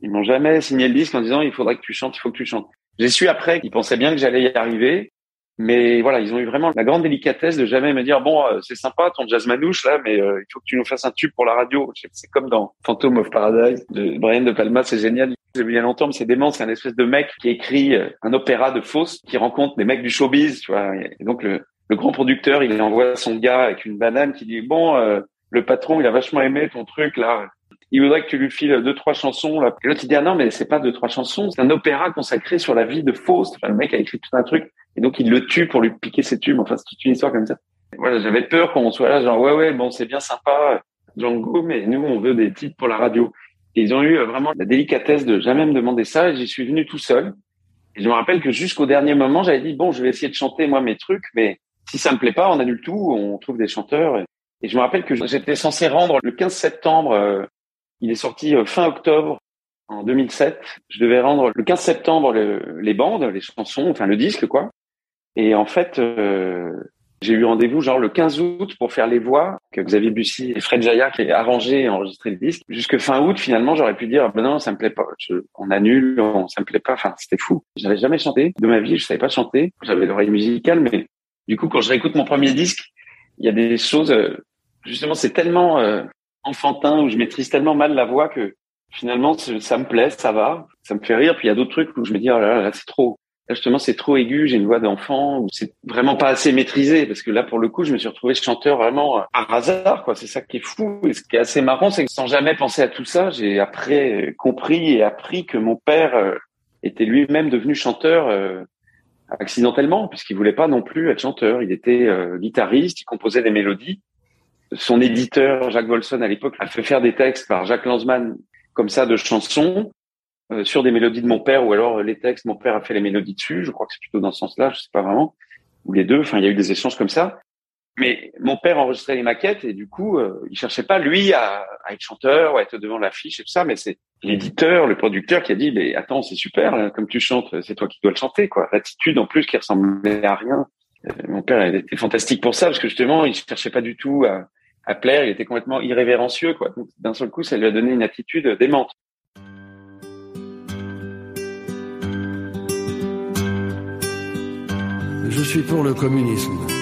Speaker 3: Ils m'ont jamais signé le disque en disant il faudrait que tu chantes, il faut que tu chantes. J'ai su après qu'ils pensaient bien que j'allais y arriver, mais voilà, ils ont eu vraiment la grande délicatesse de jamais me dire bon euh, c'est sympa ton jazz manouche là, mais euh, il faut que tu nous fasses un tube pour la radio. C'est comme dans Phantom of Paradise de Brian de Palma, c'est génial. Il y a longtemps, mais c'est dément, c'est un espèce de mec qui écrit euh, un opéra de Faust qui rencontre des mecs du showbiz, tu vois. Et donc le, le grand producteur, il envoie son gars avec une banane qui dit bon, euh, le patron, il a vachement aimé ton truc là. Il voudrait que tu lui files deux trois chansons là. L'autre il dit ah non mais c'est pas deux trois chansons, c'est un opéra consacré sur la vie de Faust. Le mec a écrit tout un truc et donc il le tue pour lui piquer ses tubes. Enfin c'est toute une histoire comme ça. Et voilà, j'avais peur qu'on soit là genre ouais ouais bon c'est bien sympa Django, mais nous on veut des titres pour la radio. Et ils ont eu euh, vraiment la délicatesse de jamais me demander ça. J'y suis venu tout seul. Et je me rappelle que jusqu'au dernier moment, j'avais dit bon, je vais essayer de chanter moi mes trucs, mais si ça me plaît pas, on annule tout, on trouve des chanteurs. Et, je me rappelle que j'étais censé rendre le 15 septembre. euh, il est sorti euh, fin octobre en 2007. Je devais rendre le 15 septembre le- les bandes, les chansons, enfin le disque quoi. Et en fait, euh, j'ai eu rendez-vous genre le 15 août pour faire les voix que Xavier Bussy et Fred Jaya qui a arrangé et enregistré le disque. Jusque fin août, finalement, j'aurais pu dire, ben non, ça me plaît pas. On annule, on, ça me plaît pas. Enfin, c'était fou. J'avais jamais chanté de ma vie. Je savais pas chanter. J'avais l'oreille musicale, mais du coup, quand je réécoute mon premier disque, il y a des choses, euh, justement, c'est tellement euh, enfantin où je maîtrise tellement mal la voix que finalement, ça me plaît, ça va, ça me fait rire. Puis il y a d'autres trucs où je me dis, oh là là, c'est trop. Justement, c'est trop aigu, j'ai une voix d'enfant, ou c'est vraiment pas assez maîtrisé, parce que là, pour le coup, je me suis retrouvé chanteur vraiment euh, par hasard, quoi. C'est ça qui est fou. Et ce qui est assez marrant, c'est que sans jamais penser à tout ça, j'ai après euh, compris et appris que mon père euh, était lui-même devenu chanteur euh, accidentellement, puisqu'il voulait pas non plus être chanteur. Il était euh, guitariste, il composait des mélodies. Son éditeur, Jacques Volson, à l'époque, a fait faire des textes par Jacques Lanzmann, comme ça, de chansons euh, sur des mélodies de mon père, ou alors euh, les textes, mon père a fait les mélodies dessus. Je crois que c'est plutôt dans ce sens-là, je sais pas vraiment. Ou les deux. Enfin, il y a eu des échanges comme ça. Mais mon père enregistrait les maquettes et du coup, euh, il cherchait pas lui à, à être chanteur ou à être devant l'affiche et tout ça, mais c'est l'éditeur, le producteur qui a dit "Mais attends, c'est super, là, comme tu chantes, c'est toi qui dois le chanter, quoi." L'attitude en plus qui ressemblait à rien. Euh, mon père était fantastique pour ça parce que justement, il cherchait pas du tout à, à plaire, il était complètement irrévérencieux, quoi. Donc d'un seul coup, ça lui a donné une attitude démente.
Speaker 7: Je suis pour le communisme.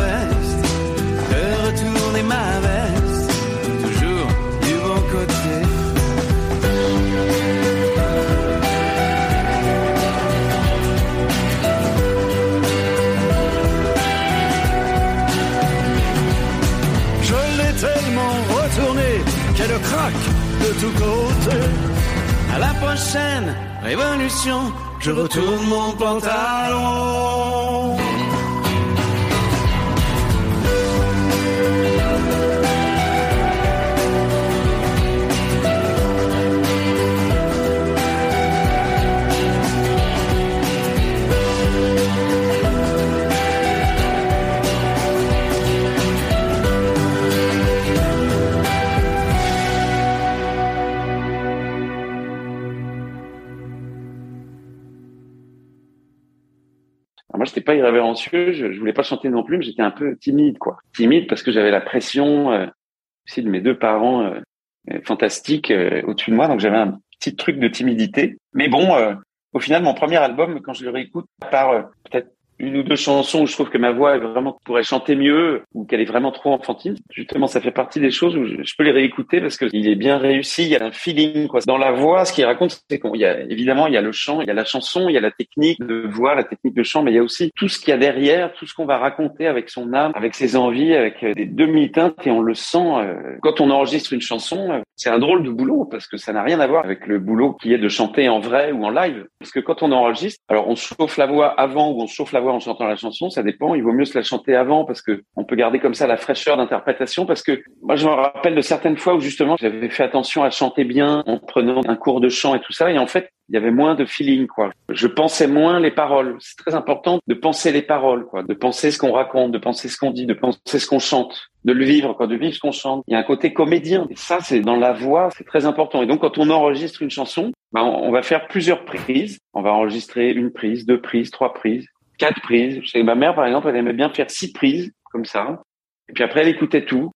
Speaker 7: qu'elle craque de tous côtés.
Speaker 6: À la prochaine révolution, je retourne mon pantalon.
Speaker 3: Pas irrévérencieux, je, je voulais pas chanter non plus, mais j'étais un peu timide, quoi. Timide parce que j'avais la pression euh, aussi de mes deux parents euh, euh, fantastiques euh, au-dessus de moi, donc j'avais un petit truc de timidité. Mais bon, euh, au final, mon premier album, quand je le réécoute, à part euh, peut-être une ou deux chansons où je trouve que ma voix est vraiment pourrait chanter mieux ou qu'elle est vraiment trop enfantine. Justement, ça fait partie des choses où je, peux les réécouter parce que il est bien réussi. Il y a un feeling quoi. Dans la voix, ce qu'il raconte, c'est qu'il y a évidemment il y a le chant, il y a la chanson, il y a la technique de voix, la technique de chant, mais il y a aussi tout ce qu'il y a derrière, tout ce qu'on va raconter avec son âme, avec ses envies, avec euh, des demi-teintes et on le sent euh, quand on enregistre une chanson. euh, C'est un drôle de boulot parce que ça n'a rien à voir avec le boulot qui est de chanter en vrai ou en live. Parce que quand on enregistre, alors on chauffe la voix avant ou on chauffe la voix en chantant la chanson, ça dépend. Il vaut mieux se la chanter avant parce que on peut garder comme ça la fraîcheur d'interprétation. Parce que moi, je me rappelle de certaines fois où justement j'avais fait attention à chanter bien en prenant un cours de chant et tout ça. Et en fait, il y avait moins de feeling, quoi. Je pensais moins les paroles. C'est très important de penser les paroles, quoi. De penser ce qu'on raconte, de penser ce qu'on dit, de penser ce qu'on chante, de le vivre, quoi, de vivre ce qu'on chante. Il y a un côté comédien. Et ça, c'est dans la voix, c'est très important. Et donc, quand on enregistre une chanson, on on va faire plusieurs prises. On va enregistrer une prise, deux prises, trois prises, quatre prises. Chez ma mère, par exemple, elle aimait bien faire six prises, comme ça. Et puis après, elle écoutait tout.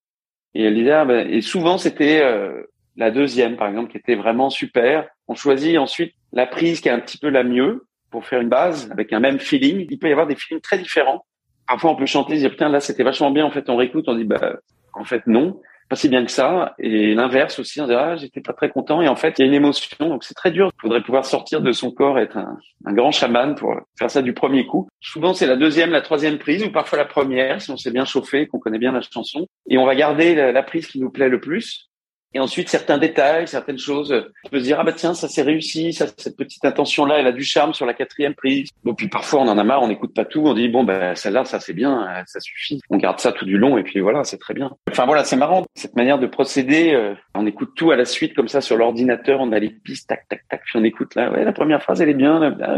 Speaker 3: Et elle disait, ah ben, et souvent, c'était euh, la deuxième, par exemple, qui était vraiment super. On choisit ensuite la prise qui est un petit peu la mieux pour faire une base avec un même feeling. Il peut y avoir des feelings très différents. Parfois, on peut chanter, dire, putain, là, c'était vachement bien. En fait, on réécoute, on dit, bah, en fait, non, pas si bien que ça. Et l'inverse aussi, on dit, ah, j'étais pas très content. Et en fait, il y a une émotion. Donc, c'est très dur. Il faudrait pouvoir sortir de son corps, être un, grand chaman pour faire ça du premier coup. Souvent, c'est la deuxième, la troisième prise ou parfois la première, si on s'est bien chauffé, qu'on connaît bien la chanson. Et on va garder la prise qui nous plaît le plus. Et ensuite, certains détails, certaines choses, on peut se dire, ah bah tiens, ça s'est réussi, ça, cette petite intention-là, elle a du charme sur la quatrième prise. Bon, puis parfois, on en a marre, on n'écoute pas tout, on dit, bon, bah, celle-là, ça c'est bien, euh, ça suffit. On garde ça tout du long, et puis voilà, c'est très bien. Enfin voilà, c'est marrant, cette manière de procéder, euh, on écoute tout à la suite, comme ça, sur l'ordinateur, on a les pistes, tac, tac, tac, puis on écoute là, ouais, la première phrase, elle est bien, là, ah.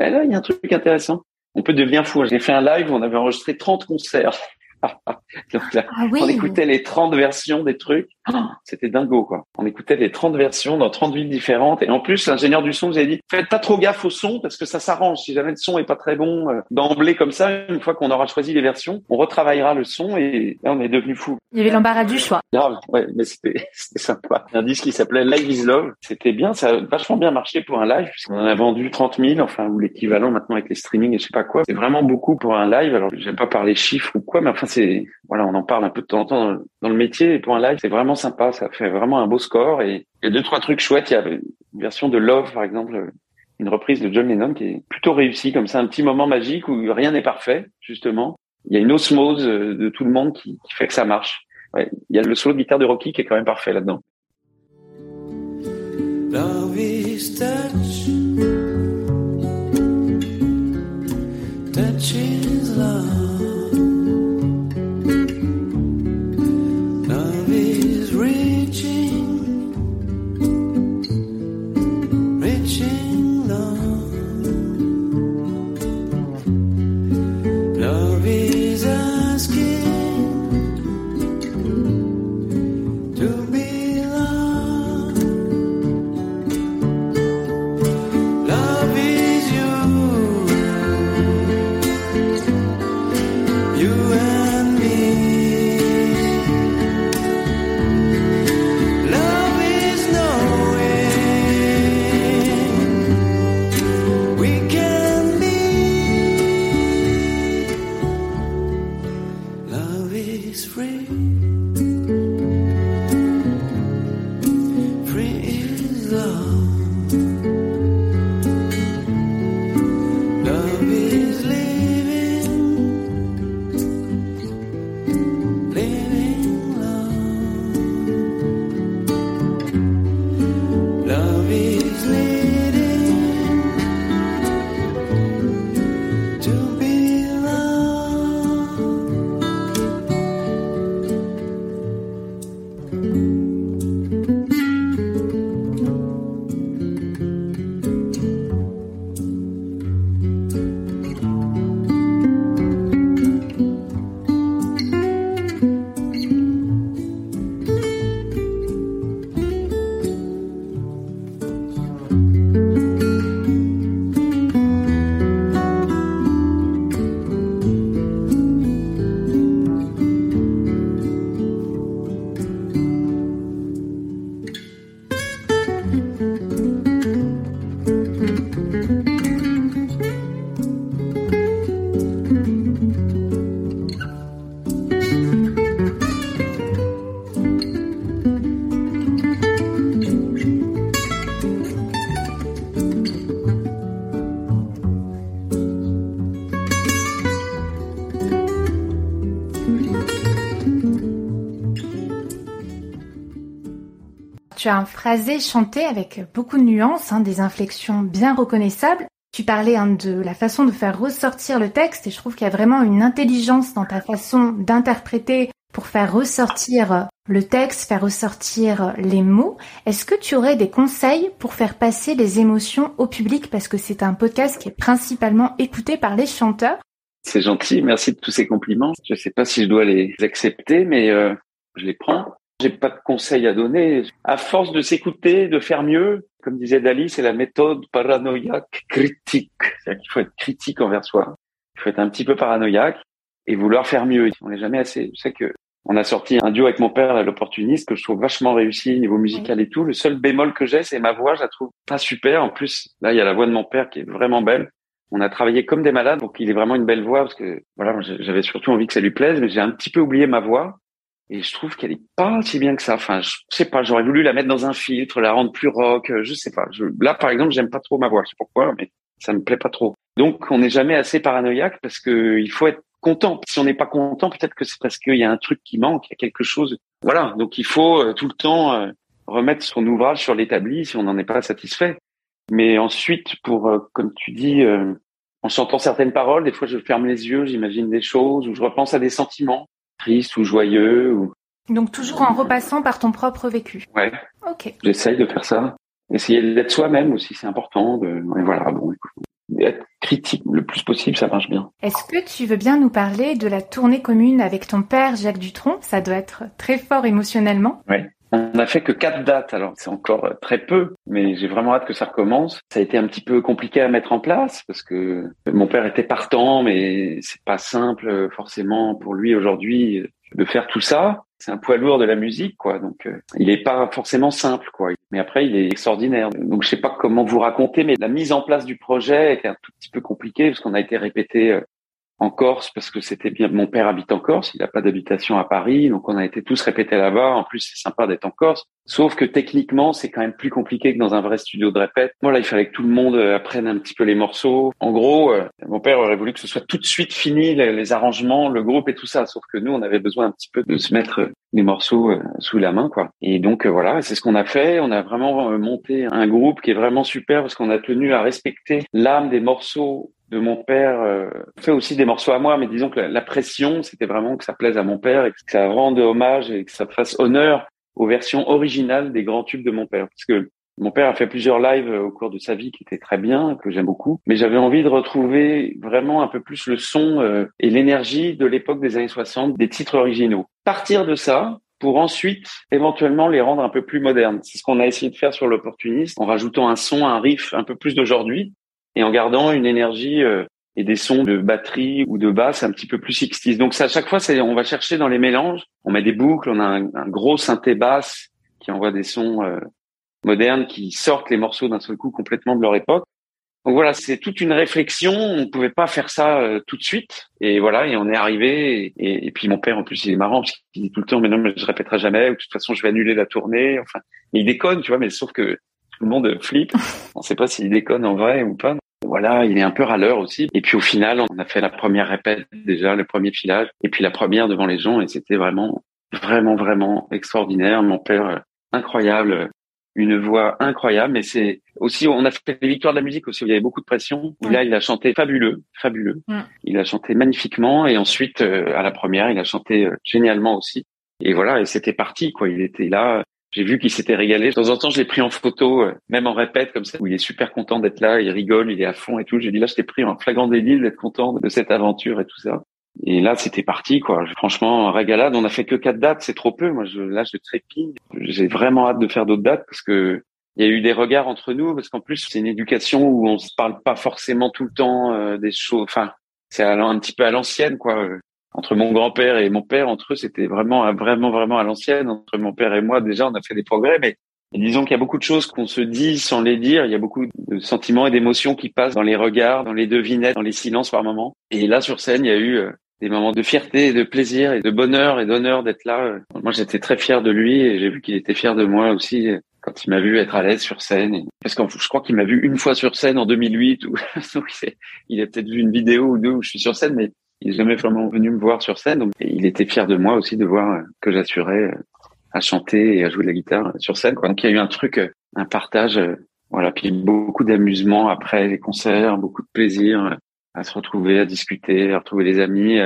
Speaker 3: Et là, il y a un truc intéressant. On peut devenir fou. J'ai fait un live où on avait enregistré 30 concerts. Donc là,
Speaker 1: Ah oui.
Speaker 3: on écoutait les 30 versions des trucs. Ah, C'était dingo, quoi. On écoutait les 30 versions dans 30 villes différentes. Et en plus, l'ingénieur du son nous avait dit, faites pas trop gaffe au son parce que ça s'arrange. Si jamais le son est pas très bon, euh, d'emblée comme ça, une fois qu'on aura choisi les versions, on retravaillera le son et là, on est devenu fou.
Speaker 1: Il y avait l'embarras du choix.
Speaker 3: Grave, ouais, mais c'était c'était sympa. Un disque qui s'appelait Live is Love. C'était bien, ça a vachement bien marché pour un live, puisqu'on en a vendu 30 000, enfin, ou l'équivalent maintenant avec les streamings et je sais pas quoi. C'est vraiment beaucoup pour un live. Alors, j'aime pas parler chiffres ou quoi, mais enfin, voilà, on en parle un peu de temps en temps dans le, métier. Et pour un live, c'est vraiment sympa. Ça fait vraiment un beau score et il y a deux, trois trucs chouettes. Il y a une version de Love, par exemple, une reprise de John Lennon qui est plutôt réussie, comme ça, un petit moment magique où rien n'est parfait, justement. Il y a une osmose euh, de tout le monde qui, fait que ça marche. Il y a le solo de guitare de Rocky qui est quand même parfait là-dedans.
Speaker 6: Love is touch. Touch is. Love
Speaker 1: Tu as un phrasé chanté avec beaucoup de nuances, hein, des inflexions bien reconnaissables. Tu parlais hein, de la façon de faire ressortir le texte et je trouve qu'il y a vraiment une intelligence dans ta façon d'interpréter pour faire ressortir le texte, faire ressortir les mots. Est-ce que tu aurais des conseils pour faire passer les émotions au public? Parce que c'est un podcast qui est principalement écouté par les chanteurs
Speaker 3: C'est gentil, merci de tous ces compliments. Je sais pas si je dois les accepter, mais euh, je les prends. J'ai pas de conseils à donner. À force de s'écouter, de faire mieux, comme disait Dali, c'est la méthode paranoïaque critique. C'est-à-dire qu'il faut être critique envers soi. Il faut être un petit peu paranoïaque et vouloir faire mieux. On n'est jamais assez. Je sais que on a sorti un duo avec mon père, l'opportuniste, que je trouve vachement réussi niveau musical et tout. Le seul bémol que j'ai, c'est ma voix. Je la trouve pas super. En plus, là, il y a la voix de mon père qui est vraiment belle. On a travaillé comme des malades pour qu'il ait vraiment une belle voix parce que voilà, j'avais surtout envie que ça lui plaise, mais j'ai un petit peu oublié ma voix. Et je trouve qu'elle est pas si bien que ça. Enfin, je sais pas, j'aurais voulu la mettre dans un filtre, la rendre plus rock, euh, je sais pas. Là, par exemple, j'aime pas trop ma voix. Je sais pourquoi, mais ça me plaît pas trop. Donc, on n'est jamais assez paranoïaque parce que il faut être content. Si on n'est pas content, peut-être que c'est parce qu'il y a un truc qui manque, il y a quelque chose. Voilà. Donc, il faut euh, tout le temps euh, remettre son ouvrage sur l'établi si on n'en est pas satisfait. Mais ensuite, pour, comme tu dis, en chantant certaines paroles, des fois, je ferme les yeux, j'imagine des choses ou je repense à des sentiments tristes ou joyeux ou
Speaker 1: Donc toujours en repassant par ton propre vécu.
Speaker 3: ouais.
Speaker 1: Ok.
Speaker 3: J'essaye de faire ça. Essayer d'être soi-même aussi, c'est important. De... Et voilà, bon, écoute, être critique le plus possible, ça marche bien.
Speaker 1: Est-ce que tu veux bien nous parler de la tournée commune avec ton père Jacques Dutronc? Ça doit être très fort émotionnellement.
Speaker 3: Ouais. On n'a fait que quatre dates, alors c'est encore euh, très peu, mais j'ai vraiment hâte que ça recommence. Ça a été un petit peu compliqué à mettre en place parce que mon père était partant, mais c'est pas simple euh, forcément pour lui aujourd'hui euh, de faire tout ça. C'est un poids lourd de la musique, quoi. Donc, il est pas forcément simple, quoi. Mais après, il est extraordinaire. Donc, je sais pas comment vous raconter, mais la mise en place du projet était un tout petit peu compliquée parce qu'on a été répété en Corse parce que c'était bien. Mon père habite en Corse, il n'a pas d'habitation à Paris, donc on a été tous répétés là-bas. En plus, c'est sympa d'être en Corse. Sauf que techniquement, c'est quand même plus compliqué que dans un vrai studio de répète. Moi, là, il fallait que tout le monde euh, apprenne un petit peu les morceaux. En gros, euh, mon père aurait voulu que ce soit tout de suite fini, les, arrangements, le groupe et tout ça. Sauf que nous, on avait besoin un petit peu de se mettre les morceaux euh, sous la main, quoi. Et donc, voilà, c'est ce qu'on a fait. On a vraiment monté un groupe qui est vraiment super parce qu'on a tenu à respecter l'âme des morceaux de mon père euh, fait aussi des morceaux à moi, mais disons que la, pression, c'était vraiment que ça plaise à mon père et que ça rende hommage et que ça fasse honneur aux versions originales des grands tubes de mon père. Parce que mon père a fait plusieurs lives au cours de sa vie qui étaient très bien, que j'aime beaucoup, mais j'avais envie de retrouver vraiment un peu plus le son euh, et l'énergie de l'époque des années 60 des titres originaux. Partir de ça, pour ensuite éventuellement les rendre un peu plus modernes. C'est ce qu'on a essayé de faire sur l'opportuniste en rajoutant un son, un riff un peu plus d'aujourd'hui, et en gardant une énergie euh, et des sons de batterie ou de basse un petit peu plus 60 Donc ça, à chaque fois, on va chercher dans les mélanges. On met des boucles, on a un, gros synthé basse qui envoie des sons euh, modernes qui sortent les morceaux d'un seul coup complètement de leur époque. Donc voilà, c'est toute une réflexion. On pouvait pas faire ça euh, tout de suite. Et voilà, et on est arrivé. Et, et, puis mon père, en plus, il est marrant parce qu'il dit tout le temps, mais non, mais je répéterai jamais. Ou de toute façon, je vais annuler la tournée. Enfin, il déconne, tu vois. Mais sauf que tout le monde flippe. On ne sait pas s'il déconne en vrai ou pas. Voilà, il est un peu râleur aussi. Et puis au final, on a fait la première répète déjà, le premier filage, et puis la première devant les gens, et c'était vraiment, vraiment, vraiment extraordinaire. Mon père, euh, incroyable, une voix incroyable. Mais c'est aussi, on a fait les victoires de la musique aussi, où il y avait beaucoup de pression. Là, il a chanté fabuleux, fabuleux. Il a chanté magnifiquement, et ensuite, euh, à la première, il a chanté euh, génialement aussi. Et voilà, et c'était parti, quoi. Il était là, j'ai vu qu'il s'était régalé. De temps en temps, je l'ai pris en photo, euh, même en répète comme ça, où il est super content d'être là, il rigole, il est à fond et tout. J'ai dit là, je t'ai pris en flagrant délit d'être content de cette aventure et tout ça. Et là, c'était parti, quoi. Franchement, régalade. On a fait que quatre dates, c'est trop peu. Moi, je, là, je trépille. J'ai vraiment hâte de faire d'autres dates parce que il y a eu des regards entre nous parce qu'en plus, c'est une éducation où on se parle pas forcément tout le temps euh, des choses. Enfin, c'est un petit peu à l'ancienne, quoi entre mon grand-père et mon père, entre eux, c'était vraiment, vraiment, vraiment à l'ancienne. Entre mon père et moi, déjà, on a fait des progrès, mais disons qu'il y a beaucoup de choses qu'on se dit sans les dire. Il y a beaucoup de sentiments et d'émotions qui passent dans les regards, dans les devinettes, dans les silences par moments. Et là, sur scène, il y a eu euh, des moments de fierté, de plaisir et de bonheur et d'honneur d'être là. Moi, j'étais très fier de lui et j'ai vu qu'il était fier de moi aussi quand il m'a vu être à l'aise sur scène. Parce que je crois qu'il m'a vu une fois sur scène en 2008 ou il a peut-être vu une vidéo ou deux où je suis sur scène, mais il n'est jamais vraiment venu me voir sur scène. Donc, il était fier de moi aussi de voir que j'assurais euh, à chanter et à jouer de la guitare sur scène. Quoi. Donc, il y a eu un truc, euh, un partage, euh, voilà, puis beaucoup d'amusement après les concerts, beaucoup de plaisir à se retrouver, à discuter, à retrouver des amis.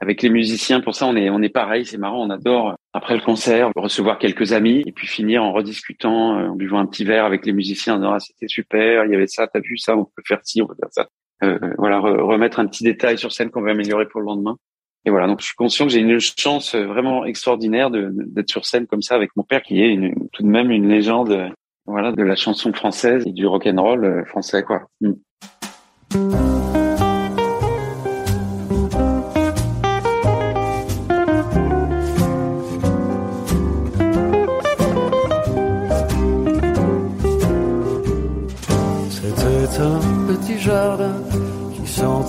Speaker 3: Avec les musiciens, pour ça, on est, on est pareil, c'est marrant, on adore, après le concert, recevoir quelques amis et puis finir en rediscutant, en buvant un petit verre avec les musiciens, en disant, ah, c'était super, il y avait ça, t'as vu ça, on peut faire ci, on peut faire ça. Euh, voilà, remettre un petit détail sur scène qu'on va améliorer pour le lendemain. Et voilà, donc je suis conscient que j'ai une chance vraiment extraordinaire d'être sur scène comme ça avec mon père, qui est tout de même une légende, voilà, de la chanson française et du rock and roll euh, français, quoi. Mm.
Speaker 7: Jardin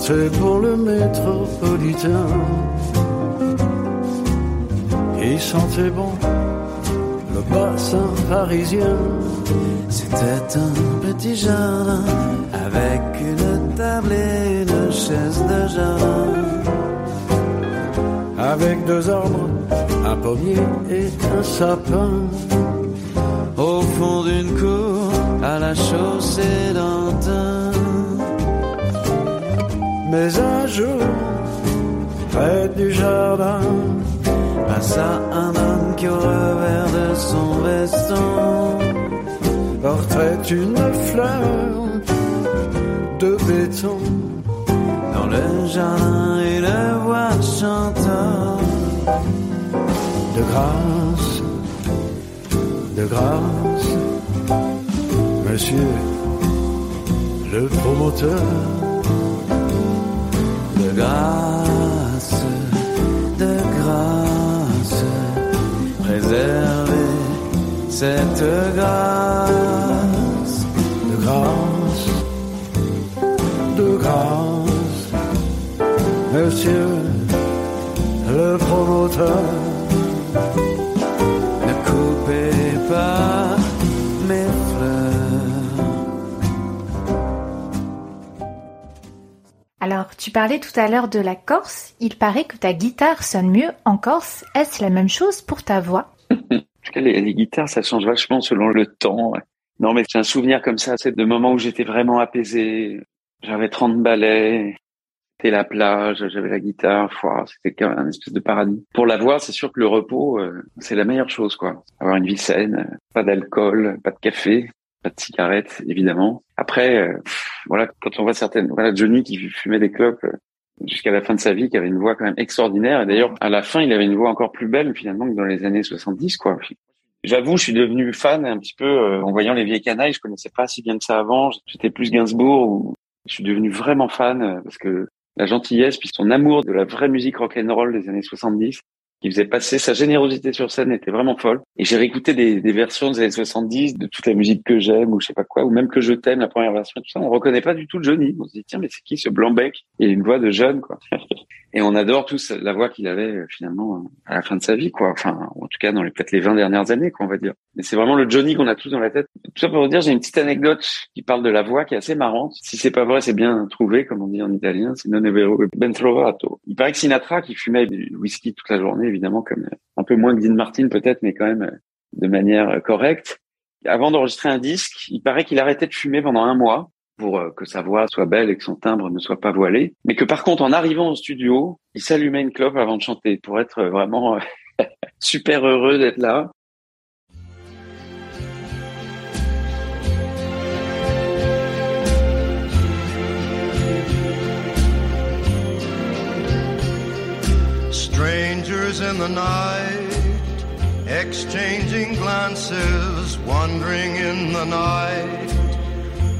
Speaker 7: c'est pour le métropolitain. Il sentait bon le bassin parisien.
Speaker 6: C'était un petit jardin avec une table et une chaise de jardin.
Speaker 7: Avec deux arbres, un pommier et un sapin.
Speaker 6: Au fond d'une cour, à la chaussée d'Antin.
Speaker 7: Mais un jour, près du jardin,
Speaker 6: passa un homme qui au revers de son veston
Speaker 7: portait une fleur de béton.
Speaker 6: Dans le jardin et le voix chantant.
Speaker 7: De grâce, de grâce, monsieur le promoteur.
Speaker 6: De grâce, de grâce, préservez cette grâce.
Speaker 7: De grâce, de grâce, monsieur le promoteur.
Speaker 6: Ne coupez
Speaker 1: Alors, tu parlais tout à l'heure de la Corse. Il paraît que ta guitare sonne mieux en Corse. Est-ce la même chose pour ta voix?
Speaker 3: Les, guitares, ça change vachement selon le temps. Non, mais j'ai un souvenir comme ça, c'est de moments où j'étais vraiment apaisé. J'avais 30 ballets, c'était la plage, j'avais la guitare, c'était un espèce de paradis. Pour la voix, c'est sûr que le repos, euh, c'est la meilleure chose, quoi. Avoir une vie saine, euh, pas d'alcool, pas de café, pas de cigarettes, évidemment. Après, euh, voilà, quand on voit certaines, voilà, Johnny qui fumait des clopes euh, jusqu'à la fin de sa vie, qui avait une voix quand même extraordinaire. Et d'ailleurs, à la fin, il avait une voix encore plus belle finalement que dans les années 70, quoi. J'avoue, je suis devenu fan un petit peu euh, en voyant les vieilles canailles. Je connaissais pas si bien que ça avant. J'étais plus Gainsbourg. Ou... Je suis devenu vraiment fan euh, parce que la gentillesse, puis son amour de la vraie musique rock and roll des années 70, qui faisait passer sa générosité sur scène était vraiment folle. Et j'ai réécouté des, des versions des années 70 de toute la musique que j'aime ou je sais pas quoi, ou même que je t'aime, la première version, tout ça. On reconnaît pas du tout Johnny. On se dit tiens mais c'est qui ce blanc bec Il a une voix de jeune quoi. Et on adore tous la voix qu'il avait euh, finalement euh, à la fin de sa vie, quoi. Enfin, en tout cas dans peut-être les 20 dernières années, quoi, on va dire. Mais c'est vraiment le Johnny qu'on a tous dans la tête. Tout ça pour vous dire, j'ai une petite anecdote qui parle de la voix qui est assez marrante. Si c'est pas vrai, c'est bien trouvé, comme on dit en italien. C'est non vero, ben trovato. Il paraît que Sinatra, qui fumait du whisky toute la journée, évidemment, comme euh, un peu moins que Dean Martin peut-être, mais quand même de manière correcte. Avant d'enregistrer un disque, il paraît qu'il arrêtait de fumer pendant un mois pour euh, que sa voix soit belle et que son timbre ne soit pas voilé. Mais que par contre, en arrivant au studio, il s'allumait une clope avant de chanter pour être euh, vraiment super heureux d'être là.
Speaker 8: Strangers in the night, exchanging glances, wandering in the night.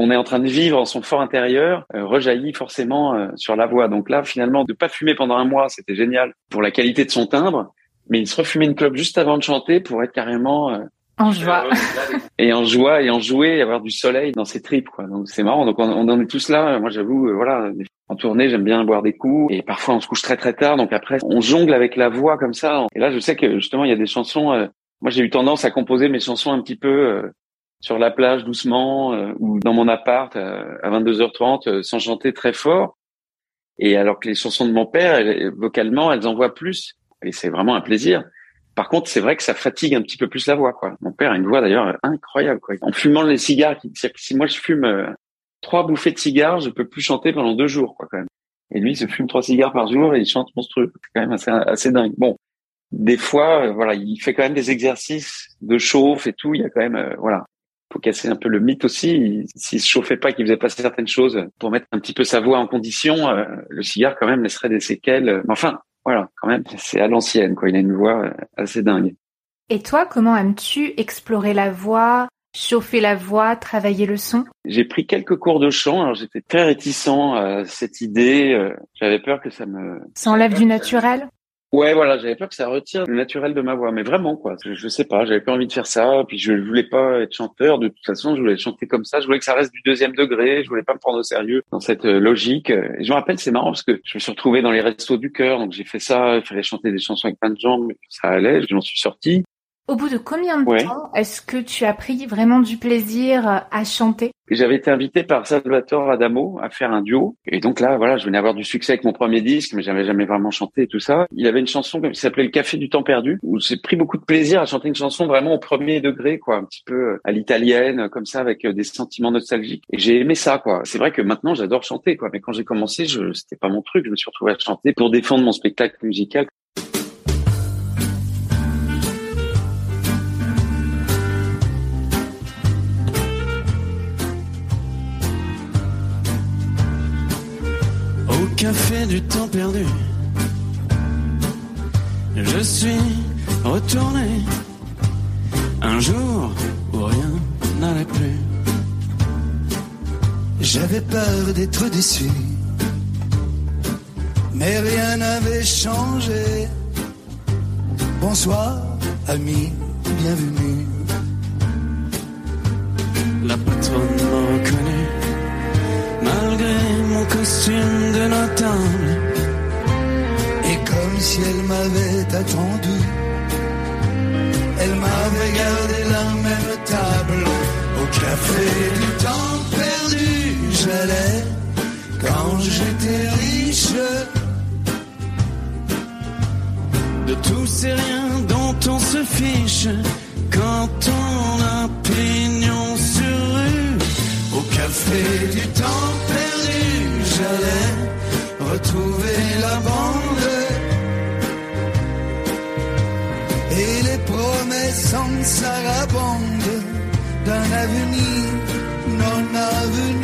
Speaker 3: Qu'on est en train de vivre en son fort intérieur euh, rejaillit forcément euh, sur la voix. Donc là, finalement, de pas fumer pendant un mois, c'était génial pour la qualité de son timbre. Mais il se refumait une clope juste avant de chanter pour être carrément euh,
Speaker 1: En joie.
Speaker 3: et en joie et en jouer et avoir du soleil dans ses tripes quoi. Donc c'est marrant. Donc on, on en est tous là. Moi j'avoue euh, voilà en tournée j'aime bien boire des coups et parfois on se couche très très tard. Donc après on jongle avec la voix comme ça. Et là je sais que justement il y a des chansons. euh, moi j'ai eu tendance à composer mes chansons un petit peu euh, sur la plage doucement euh, ou dans mon appart euh, à 22h30 euh, sans chanter très fort. Et alors que les chansons de mon père, elles- vocalement, elles envoient plus. Et c'est vraiment un plaisir. Par contre, c'est vrai que ça fatigue un petit peu plus la voix, quoi. Mon père a une voix d'ailleurs incroyable, quoi. En fumant les cigares, c'est-à-dire que si moi je fume euh, trois bouffées de cigares, je peux plus chanter pendant deux jours, quoi, quand même. Et lui, il se fume trois cigares par jour et il chante monstrueux. C'est quand même assez, assez dingue. Bon, des fois, euh, voilà, il fait quand même des exercices de chauffe et tout. Il y a quand même, euh, voilà, faut casser un peu le mythe aussi. S'il se chauffait pas, qu'il faisait pas certaines choses pour mettre un petit peu sa voix en condition, euh, le cigare quand même laisserait des séquelles. Mais enfin, voilà, quand même, c'est à l'ancienne, quoi. Il a une voix euh, assez dingue.
Speaker 1: Et toi, comment aimes-tu explorer la voix, chauffer la voix, travailler le son?
Speaker 3: J'ai pris quelques cours de chant. Alors j'étais très réticent à cette idée. euh, J'avais peur que ça me
Speaker 1: Ça enlève du naturel?
Speaker 3: Ouais, voilà, j'avais peur que ça retire le naturel de ma voix, mais vraiment quoi. Je, je sais pas, j'avais pas envie de faire ça, puis je voulais pas être chanteur. De toute façon, je voulais chanter comme ça. Je voulais que ça reste du deuxième degré. Je voulais pas me prendre au sérieux dans cette euh, logique. Je me rappelle, c'est marrant parce que je me suis retrouvé dans les restos du cœur, donc j'ai fait ça. Il fallait chanter des chansons avec plein de gens, mais ça allait. J'en suis sorti.
Speaker 1: Au bout de combien de
Speaker 3: Ouais.
Speaker 1: temps est-ce que tu as pris vraiment du plaisir à chanter?
Speaker 3: J'avais été invité par Salvatore Adamo à faire un duo. Et donc là, voilà, je venais avoir du succès avec mon premier disque, mais j'avais jamais vraiment chanté et tout ça. Il avait une chanson qui s'appelait Le Café du Temps Perdu, où j'ai pris beaucoup de plaisir à chanter une chanson vraiment au premier degré, quoi, un petit peu à l'italienne, comme ça, avec euh, des sentiments nostalgiques. Et j'ai aimé ça, quoi. C'est vrai que maintenant, j'adore chanter, quoi. Mais quand j'ai commencé, je, c'était pas mon truc. Je me suis retrouvé à chanter pour défendre mon spectacle musical.
Speaker 6: Café du temps perdu, je suis retourné un jour où rien n'allait plus.
Speaker 9: J'avais peur d'être déçu, mais rien n'avait changé. Bonsoir, ami, bienvenue.
Speaker 6: La patronne m'a mon costume de notable.
Speaker 9: Et comme si elle m'avait attendu, elle m'avait gardé la même table. Au café du temps perdu, j'allais quand j'étais riche.
Speaker 6: De tous ces riens dont on se fiche quand on a pignon sur rue.
Speaker 9: Au café du temps perdu, j'allais retrouver la bande. Et les promesses en sarabande d'un avenir non avenu.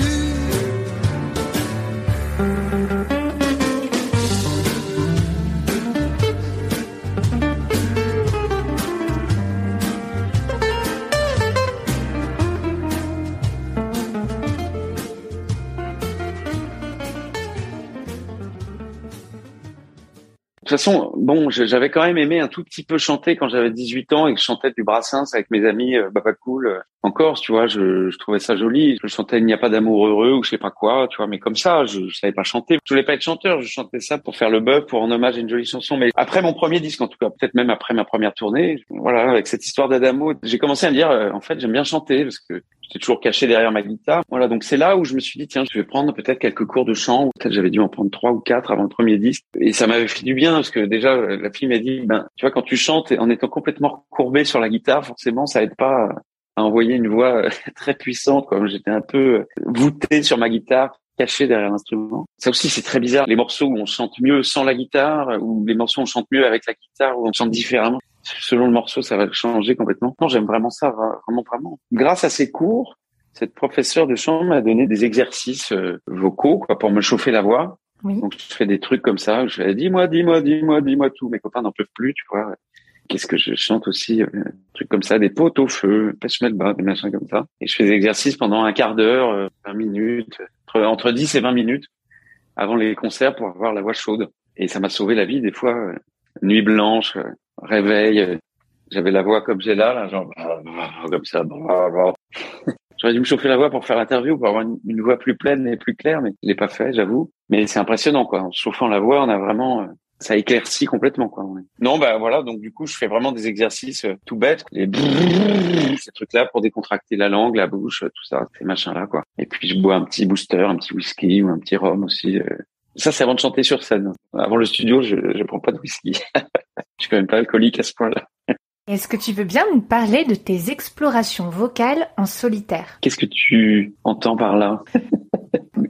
Speaker 3: Toute façon, bon, j'avais quand même aimé un tout petit peu chanter quand j'avais 18 ans et que je chantais du Brassens avec mes amis euh, Baba Cool euh, en Corse, tu vois, je, je trouvais ça joli. Je chantais Il n'y a pas d'amour heureux ou je sais pas quoi, tu vois, mais comme ça, je, je savais pas chanter. Je voulais pas être chanteur, je chantais ça pour faire le bœuf, pour en hommage à une jolie chanson. Mais après mon premier disque, en tout cas, peut-être même après ma première tournée, voilà, avec cette histoire d'Adamo, j'ai commencé à me dire, euh, en fait, j'aime bien chanter parce que J'étais toujours caché derrière ma guitare. Voilà, donc c'est là où je me suis dit, tiens, je vais prendre peut-être quelques cours de chant. Peut-être j'avais dû en prendre trois ou quatre avant le premier disque. Et ça m'avait fait du bien parce que déjà, euh, la fille m'a dit, ben, tu vois, quand tu chantes en étant complètement courbé sur la guitare, forcément, ça aide pas à envoyer une voix euh, très puissante. Comme j'étais un peu euh, voûté sur ma guitare, caché derrière l'instrument. Ça aussi, c'est très bizarre. Les morceaux où on chante mieux sans la guitare, ou les morceaux où on chante mieux avec la guitare, où on chante différemment. Selon le morceau, ça va changer complètement. Non, j'aime vraiment ça, vraiment, vraiment. Grâce à ces cours, cette professeure de chant m'a donné des exercices euh, vocaux quoi, pour me chauffer la voix.
Speaker 1: Oui.
Speaker 3: Donc je fais des trucs comme ça. Je fais dis-moi, dis-moi, dis-moi, dis-moi tout. Mes copains n'en peuvent plus, tu vois. Qu'est-ce que je chante aussi euh, comme ça, des potes au feu, pêche-moi le bas, des machins comme ça. Et je fais des pendant un quart d'heure, euh, 20 minutes, entre, entre 10 et 20 minutes avant les concerts pour avoir la voix chaude. Et ça m'a sauvé la vie des fois. euh, nuit blanche, euh, réveil. J'avais la voix comme j'ai là, là, genre comme ça. J'aurais dû me chauffer la voix pour faire l'interview, pour avoir une, voix plus pleine et plus claire, mais je l'ai pas fait, j'avoue. Mais c'est impressionnant, quoi. En chauffant la voix, on a vraiment, ça éclaircit complètement, quoi. Non, bah voilà. Donc du coup, je fais vraiment des exercices euh, tout bêtes, les ces trucs-là pour décontracter la langue, la bouche, tout ça, ces machins-là, quoi. Et puis je bois un petit booster, un petit whisky ou un petit rhum aussi. Ça, c'est avant de chanter sur scène. Avant le studio, je, je prends pas de whisky. je suis quand même pas alcoolique à ce point-là.
Speaker 1: Est-ce que tu veux bien nous parler de tes explorations vocales en solitaire
Speaker 3: Qu'est-ce que tu entends par là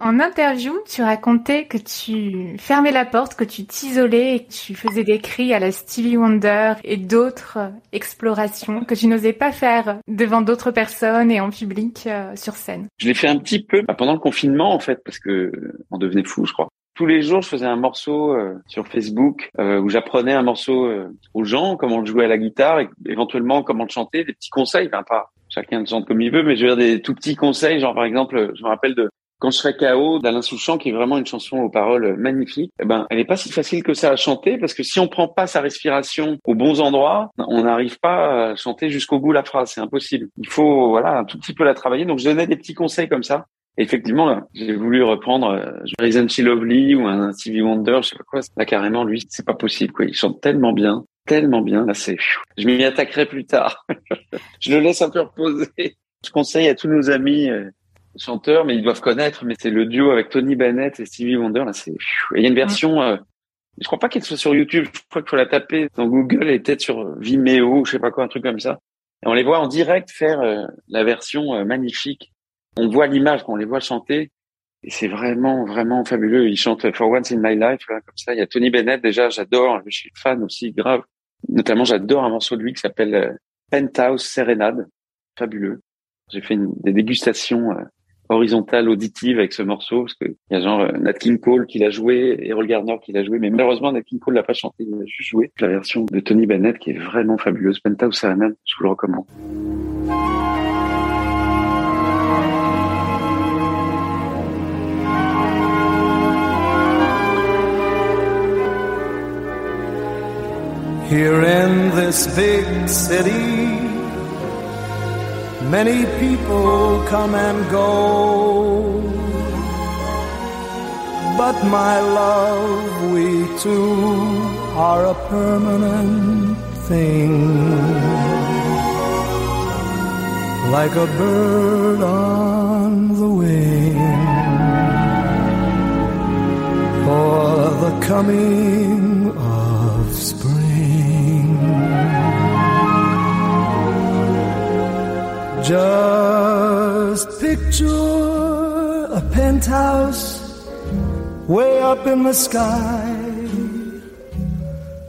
Speaker 1: En interview, tu racontais que tu fermais la porte, que tu t'isolais et que tu faisais des cris à la Stevie Wonder et d'autres euh, explorations que tu n'osais pas faire devant d'autres personnes et en public euh, sur scène.
Speaker 3: Je l'ai fait un petit peu bah, pendant le confinement en fait parce que euh, on devenait fou, je crois. Tous les jours, je faisais un morceau euh, sur Facebook euh, où j'apprenais un morceau aux gens, comment le jouer à la guitare, et éventuellement comment le chanter, des petits conseils, enfin pas chacun le chante comme il veut, mais je veux dire des tout petits conseils, genre par exemple, je me rappelle de quand je serai KO d'Alain Souchon, qui est vraiment une chanson aux paroles magnifiques, eh ben, elle n'est pas si facile que ça à chanter parce que si on prend pas sa respiration aux bons endroits, on n'arrive pas à chanter jusqu'au bout la phrase. C'est impossible. Il faut, voilà, un tout petit peu la travailler. Donc, je donnais des petits conseils comme ça. Et effectivement, j'ai voulu reprendre euh, Reason She Lovely ou un Stevie Wonder, je sais pas quoi. Là, carrément, lui, c'est pas possible, quoi. Il chante tellement bien, tellement bien. Là, c'est, je m'y attaquerai plus tard. je le laisse un peu reposer. Je conseille à tous nos amis, chanteurs, mais ils doivent connaître, mais c'est le duo avec Tony Bennett et Stevie Wonder. Là, c'est. Et il y a une version. Euh, je crois pas qu'elle soit sur YouTube. Je crois qu'il faut la taper dans Google et peut-être sur Vimeo, je sais pas quoi, un truc comme ça. Et on les voit en direct faire euh, la version euh, magnifique. On voit l'image quand on les voit chanter. Et c'est vraiment, vraiment fabuleux. Ils chantent For Once in My Life, là, comme ça. Il y a Tony Bennett, déjà, j'adore. Je suis fan aussi, grave. Notamment, j'adore un morceau de lui qui s'appelle euh, Penthouse Serenade. Fabuleux. J'ai fait une, des dégustations euh, horizontale auditive avec ce morceau parce que il y a genre euh, Nat King Cole qui l'a joué, Errol Garner qui l'a joué, mais malheureusement Nat King Cole l'a pas chanté, il a juste joué la version de Tony Bennett qui est vraiment fabuleuse. Penthouse Serenade, je vous le recommande.
Speaker 9: Here in this big city, many people come and go. But my love, we two are a permanent thing. Like a bird on the wing. For the coming of spring. Just picture a penthouse way up in the sky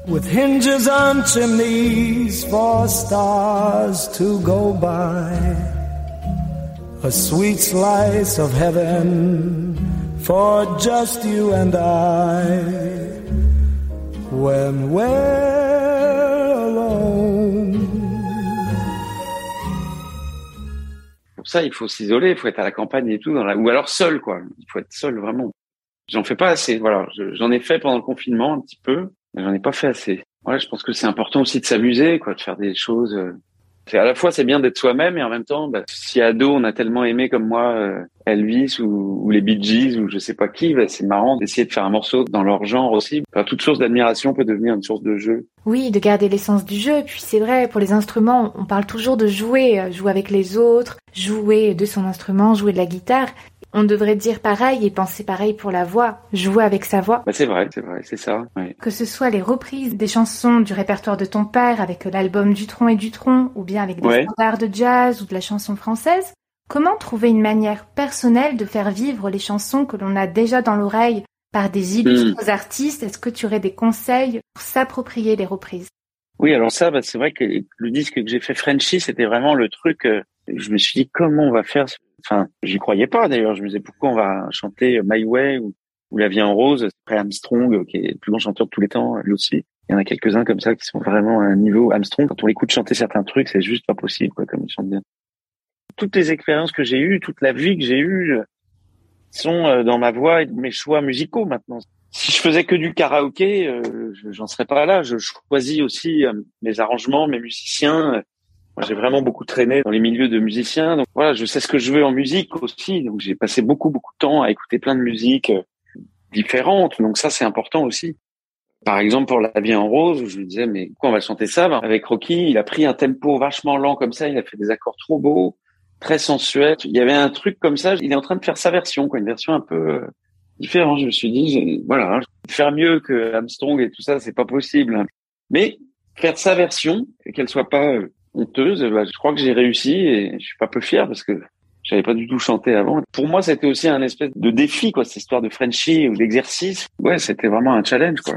Speaker 9: with hinges on chimneys for stars to go by. A sweet slice of heaven for just you and I when we're
Speaker 3: Pour ça, il faut s'isoler, il faut être à la campagne et tout, dans la... ou alors seul, quoi. Il faut être seul, vraiment. J'en fais pas assez, voilà. Je- J'en ai fait pendant le confinement un petit peu, mais j'en ai pas fait assez. Ouais, je pense que c'est important aussi de s'amuser, quoi, de faire des choses. C'est- À la fois, c'est bien d'être soi-même, et en même temps, bah, si ado, on a tellement aimé comme moi euh, Elvis ou, ou les Bee Gees ou je sais pas qui, bah, c'est marrant d'essayer de faire un morceau dans leur genre aussi. Enfin, toute source d'admiration peut devenir une source de jeu.
Speaker 1: Oui, de garder l'essence du jeu. Puis c'est vrai, pour les instruments, on parle toujours de jouer, euh, jouer avec les autres, jouer de son instrument, jouer de la guitare. On devrait dire pareil et penser pareil pour la voix, jouer avec sa voix.
Speaker 3: Bah, c'est vrai, c'est vrai, c'est ça.
Speaker 1: Que ce soit les reprises des chansons du répertoire de ton père avec l'album Dutron et Dutron, ou bien avec des
Speaker 3: Ouais.
Speaker 1: standards de jazz ou de la chanson française, comment trouver une manière personnelle de faire vivre les chansons que l'on a déjà dans l'oreille par des illustres artistes? Est-ce que tu aurais des conseils pour s'approprier les reprises?
Speaker 3: Oui, alors ça, bah, c'est vrai que le disque que j'ai fait Frenchy, c'était vraiment le truc. euh, je me suis dit comment on va faire. Enfin, j'y croyais pas d'ailleurs. Je me disais pourquoi on va chanter My Way ou, La Vie en Rose? Après Armstrong, qui est le plus grand chanteur de tous les temps, lui aussi. Il y en a quelques-uns comme ça qui sont vraiment à un niveau Armstrong. Quand on l'écoute chanter certains trucs, c'est juste pas possible, quoi, comme il chante bien. Toutes les expériences que j'ai eues, toute la vie que j'ai eue, euh, sont euh, dans ma voix et mes choix musicaux maintenant. Si je faisais que du karaoké, euh, je- j'en serais pas là. Je choisis aussi mes arrangements, mes musiciens. J'ai vraiment beaucoup traîné dans les milieux de musiciens. Donc voilà, je sais ce que je veux en musique aussi. Donc j'ai passé beaucoup beaucoup de temps à écouter plein de musiques euh, différentes. Donc ça c'est important aussi. Par exemple pour La vie en rose, je me disais mais pourquoi on va chanter ça? Ben, Avec Rocky, il a pris un tempo vachement lent comme ça. Il a fait des accords trop beaux, très sensuels. Il y avait un truc comme ça. Il est en train de faire sa version, quoi, une version un peu euh, différent. Je me suis dit, voilà, faire mieux que Armstrong et tout ça, c'est pas possible. Mais faire sa version et qu'elle soit pas euh, je crois que j'ai réussi et je suis pas peu fier parce que j'avais pas du tout chanté avant. Pour moi, c'était aussi un espèce de défi, quoi, cette histoire de Frenchie ou d'exercice. Ouais, c'était vraiment un challenge, quoi.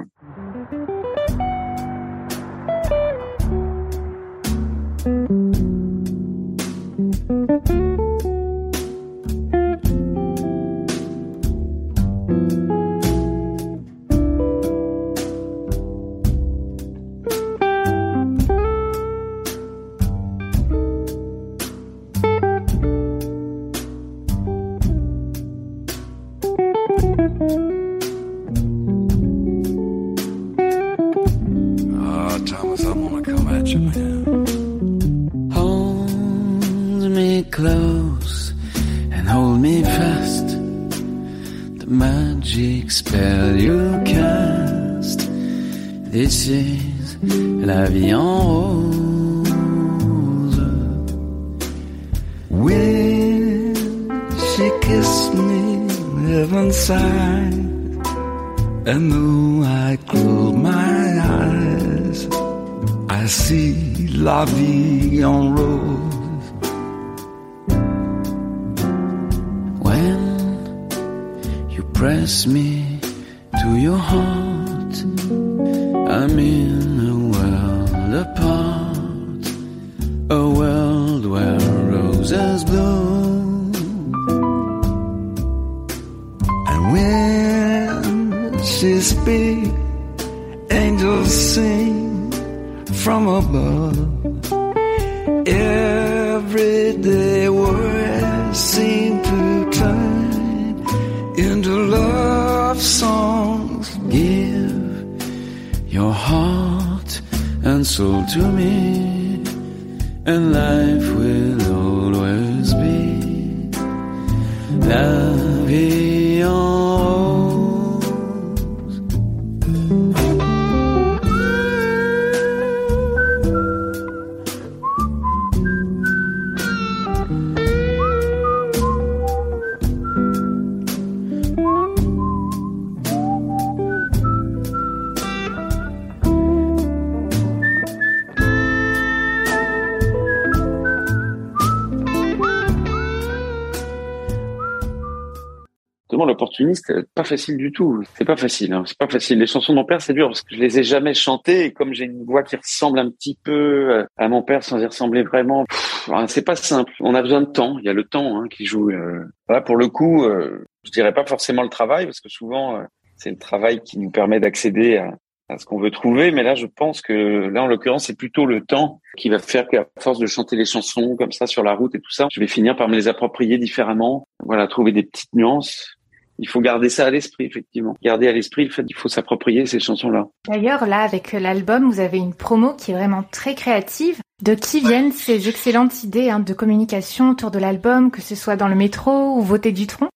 Speaker 3: Facile du tout. C'est pas facile. Hein. C'est pas facile. Les chansons de mon père, c'est dur parce que je les ai jamais chantées. Et comme j'ai une voix qui ressemble un petit peu euh, à mon père sans y ressembler vraiment, hein, c'est pas simple. On a besoin de temps. Il y a le temps hein, qui joue. euh. Voilà, pour le coup, euh, je dirais pas forcément le travail parce que souvent euh, c'est le travail qui nous permet d'accéder à, à ce qu'on veut trouver. Mais là, je pense que là, en l'occurrence, c'est plutôt le temps qui va faire qu'à force de chanter les chansons comme ça sur la route et tout ça, je vais finir par me les approprier différemment. Voilà, trouver des petites nuances. Il faut garder ça à l'esprit, effectivement. Garder à l'esprit le fait qu'il faut s'approprier ces chansons-là.
Speaker 1: D'ailleurs, là, avec l'album, vous avez une promo qui est vraiment très créative. De qui viennent ces excellentes idées hein, de communication autour de l'album, que ce soit dans le métro ou voter du tronc?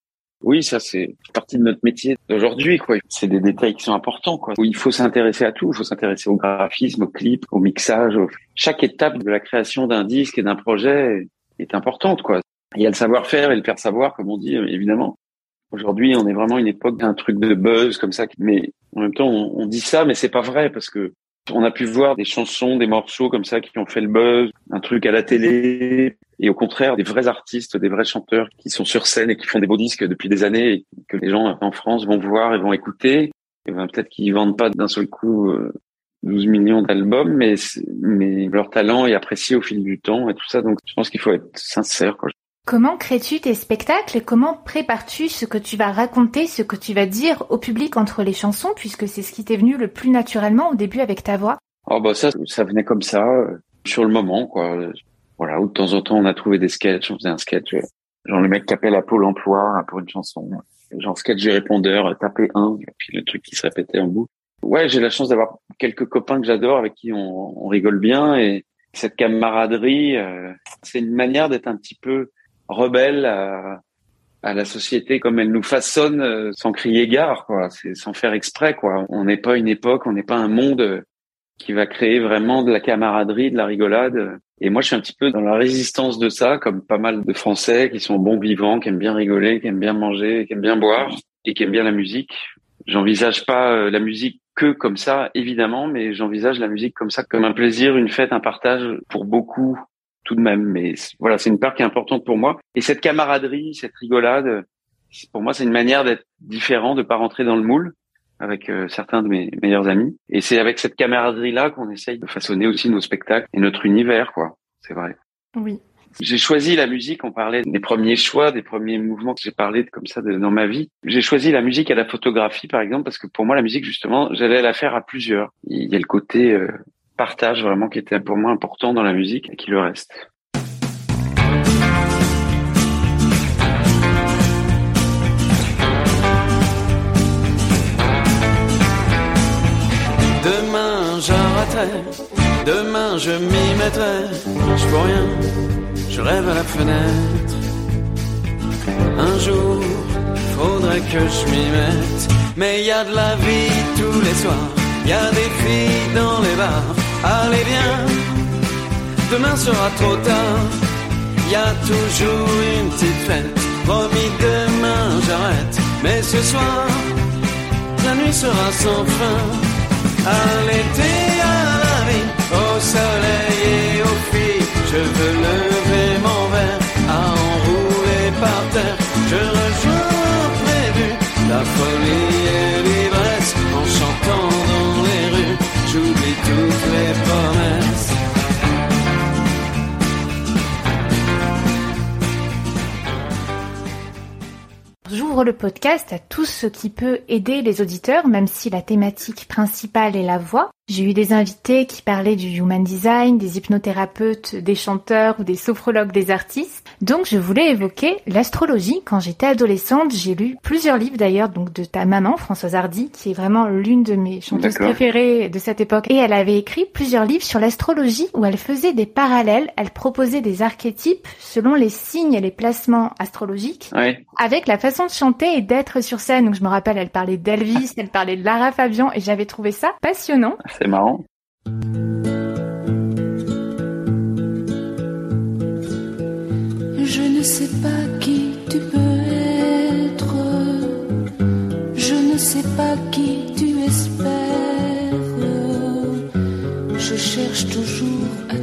Speaker 3: Oui, ça c'est partie de notre métier d'aujourd'hui, quoi. C'est des détails qui sont importants, quoi. Où il faut s'intéresser à tout. Il faut s'intéresser au graphisme, au clip, au mixage. au- Chaque étape de la création d'un disque et d'un projet est importante, quoi. Il y a le savoir-faire et le faire savoir, comme on dit, évidemment. Aujourd'hui, on est vraiment une époque d'un truc de buzz comme ça, mais en même temps, on, dit ça, mais c'est pas vrai parce que on a pu voir des chansons, des morceaux comme ça qui ont fait le buzz, un truc à la télé, et au contraire, des vrais artistes, des vrais chanteurs qui sont sur scène et qui font des beaux disques depuis des années que les gens en France vont voir et vont écouter. Et ben, peut-être qu'ils vendent pas d'un seul coup euh, 12 millions d'albums, mais mais leur talent est apprécié au fil du temps et tout ça. Donc, je pense qu'il faut être sincère. Quoi.
Speaker 1: Comment crées-tu tes spectacles? Et comment prépares-tu ce que tu vas raconter, ce que tu vas dire au public entre les chansons, puisque c'est ce qui t'est venu le plus naturellement au début avec ta voix?
Speaker 3: Oh bah ça, ça venait comme ça, euh, sur le moment, quoi. Voilà, ou de temps en temps, on a trouvé des sketchs, on faisait un sketch, euh, genre le mec qui appelle à Pôle emploi hein, pour une chanson, genre sketch du répondeur, euh, taper un, et puis le truc qui se répétait en boucle. Ouais, j'ai la chance d'avoir quelques copains que j'adore, avec qui on, on rigole bien, et cette camaraderie, euh, c'est une manière d'être un petit peu rebelle à, à la société comme elle nous façonne, euh, sans crier gare, quoi. C'est sans faire exprès, quoi. On n'est pas une époque, on n'est pas un monde qui va créer vraiment de la camaraderie, de la rigolade. Et moi, je suis un petit peu dans la résistance de ça, comme pas mal de Français qui sont bons vivants, qui aiment bien rigoler, qui aiment bien manger, qui aiment bien boire et qui aiment bien la musique. J'envisage pas euh, la musique que comme ça, évidemment, mais j'envisage la musique comme ça, comme un plaisir, une fête, un partage pour beaucoup tout de même. Mais voilà, c'est une part qui est importante pour moi. Et cette camaraderie, cette rigolade, pour moi, c'est une manière d'être différent, de pas rentrer dans le moule avec euh, certains de mes meilleurs amis. Et c'est avec cette camaraderie-là qu'on essaye de façonner aussi nos spectacles et notre univers, quoi. C'est vrai.
Speaker 1: Oui.
Speaker 3: J'ai choisi la musique, on parlait des premiers choix, des premiers mouvements que j'ai parlé de, comme ça de, dans ma vie. J'ai choisi la musique à la photographie, par exemple, parce que pour moi, la musique, justement, j'allais la faire à plusieurs. Il y a le côté euh, partage vraiment qui était pour moi important dans la musique et qui le reste.
Speaker 6: Demain j'arrêterai, demain je m'y mettrai. Je vois rien, je rêve à la fenêtre. Un jour, faudrait que je m'y mette. Mais y a de la vie tous les soirs, y a des filles dans les bars. Allez bien, demain sera trop tard. Y a toujours une petite fête. Promis demain j'arrête, mais ce soir, la nuit sera sans fin. À l'été, à la vie, au soleil et aux filles, je veux lever mon verre à enrouler par terre. Je rejoins prévu la folie
Speaker 1: J'ouvre le podcast à tout ce qui peut aider les auditeurs, même si la thématique principale est la voix. J'ai eu des invités qui parlaient du human design, des hypnothérapeutes, des chanteurs ou des sophrologues des artistes. Donc je voulais évoquer l'astrologie. Quand j'étais adolescente, j'ai lu plusieurs livres d'ailleurs, donc de ta maman, Françoise Hardy, qui est vraiment l'une de mes chanteuses préférées de cette époque. Et elle avait écrit plusieurs livres sur l'astrologie où elle faisait des parallèles, elle proposait des archétypes selon les signes et les placements astrologiques
Speaker 3: Ouais.
Speaker 1: avec la façon de chanter et d'être sur scène. Donc je me rappelle, elle parlait d'Elvis, elle parlait de Lara Fabian et j'avais trouvé ça passionnant.
Speaker 3: C'est marrant.
Speaker 10: Je ne sais pas qui tu peux être. Je ne sais pas qui tu espères. Je cherche toujours à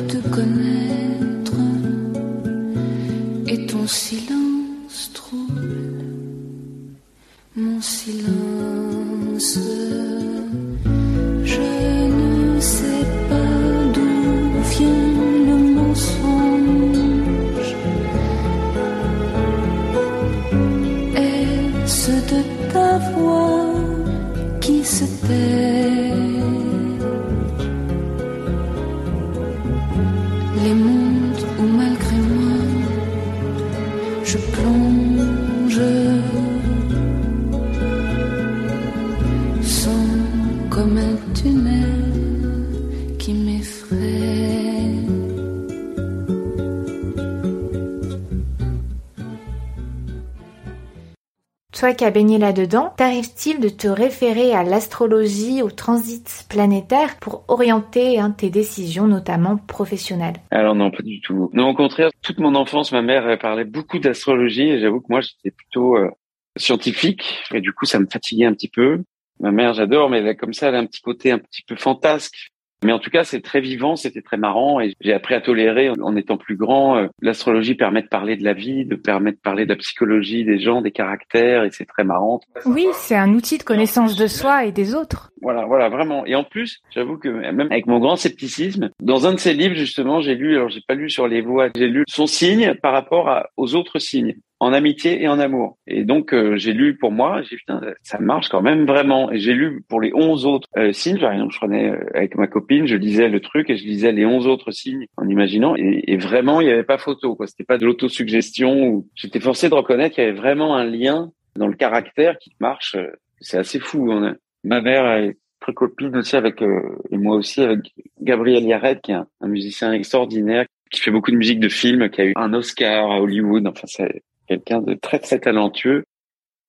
Speaker 1: Toi qui as baigné là-dedans, t'arrive-t-il de te référer à l'astrologie, au transit planétaire pour orienter hein, tes décisions, notamment professionnelles?
Speaker 3: Alors non, pas du tout. Non, au contraire, toute mon enfance, ma mère parlait beaucoup d'astrologie et j'avoue que moi, j'étais plutôt euh, scientifique et du coup, ça me fatiguait un petit peu. Ma mère, j'adore, mais elle comme ça, elle a un petit côté un petit peu fantasque. Mais en tout cas, c'est très vivant, c'était très marrant et j'ai appris à tolérer en- étant plus grand. Euh, L'astrologie permet de parler de la vie, de permet de parler de la psychologie des gens, des caractères et c'est très marrant.
Speaker 1: Oui, c'est un outil de connaissance de soi et des autres.
Speaker 3: Voilà, voilà, vraiment. Et en plus, j'avoue que même avec mon grand scepticisme, dans un de ses livres, justement, j'ai lu, alors j'ai pas lu sur les voix, j'ai lu son signe par rapport à- aux autres signes, en amitié et en amour. Et donc, euh, j'ai lu pour moi, j'ai putain, ça marche quand même vraiment. Et j'ai lu pour les 11 autres euh, signes, je prenais euh, avec ma copine, je lisais le truc et je lisais les 11 autres signes en imaginant. Et, vraiment, il n'y avait pas photo, quoi. C'était pas de l'autosuggestion ou j'étais forcé de reconnaître qu'il y avait vraiment un lien dans le caractère qui marche. C'est assez fou. A- Ma mère est très copine aussi avec, euh, et moi aussi, avec Gabriel Yared, qui est un, un musicien extraordinaire, qui fait beaucoup de musique de film, qui a eu un Oscar à Hollywood. Enfin, c'est quelqu'un de très, très talentueux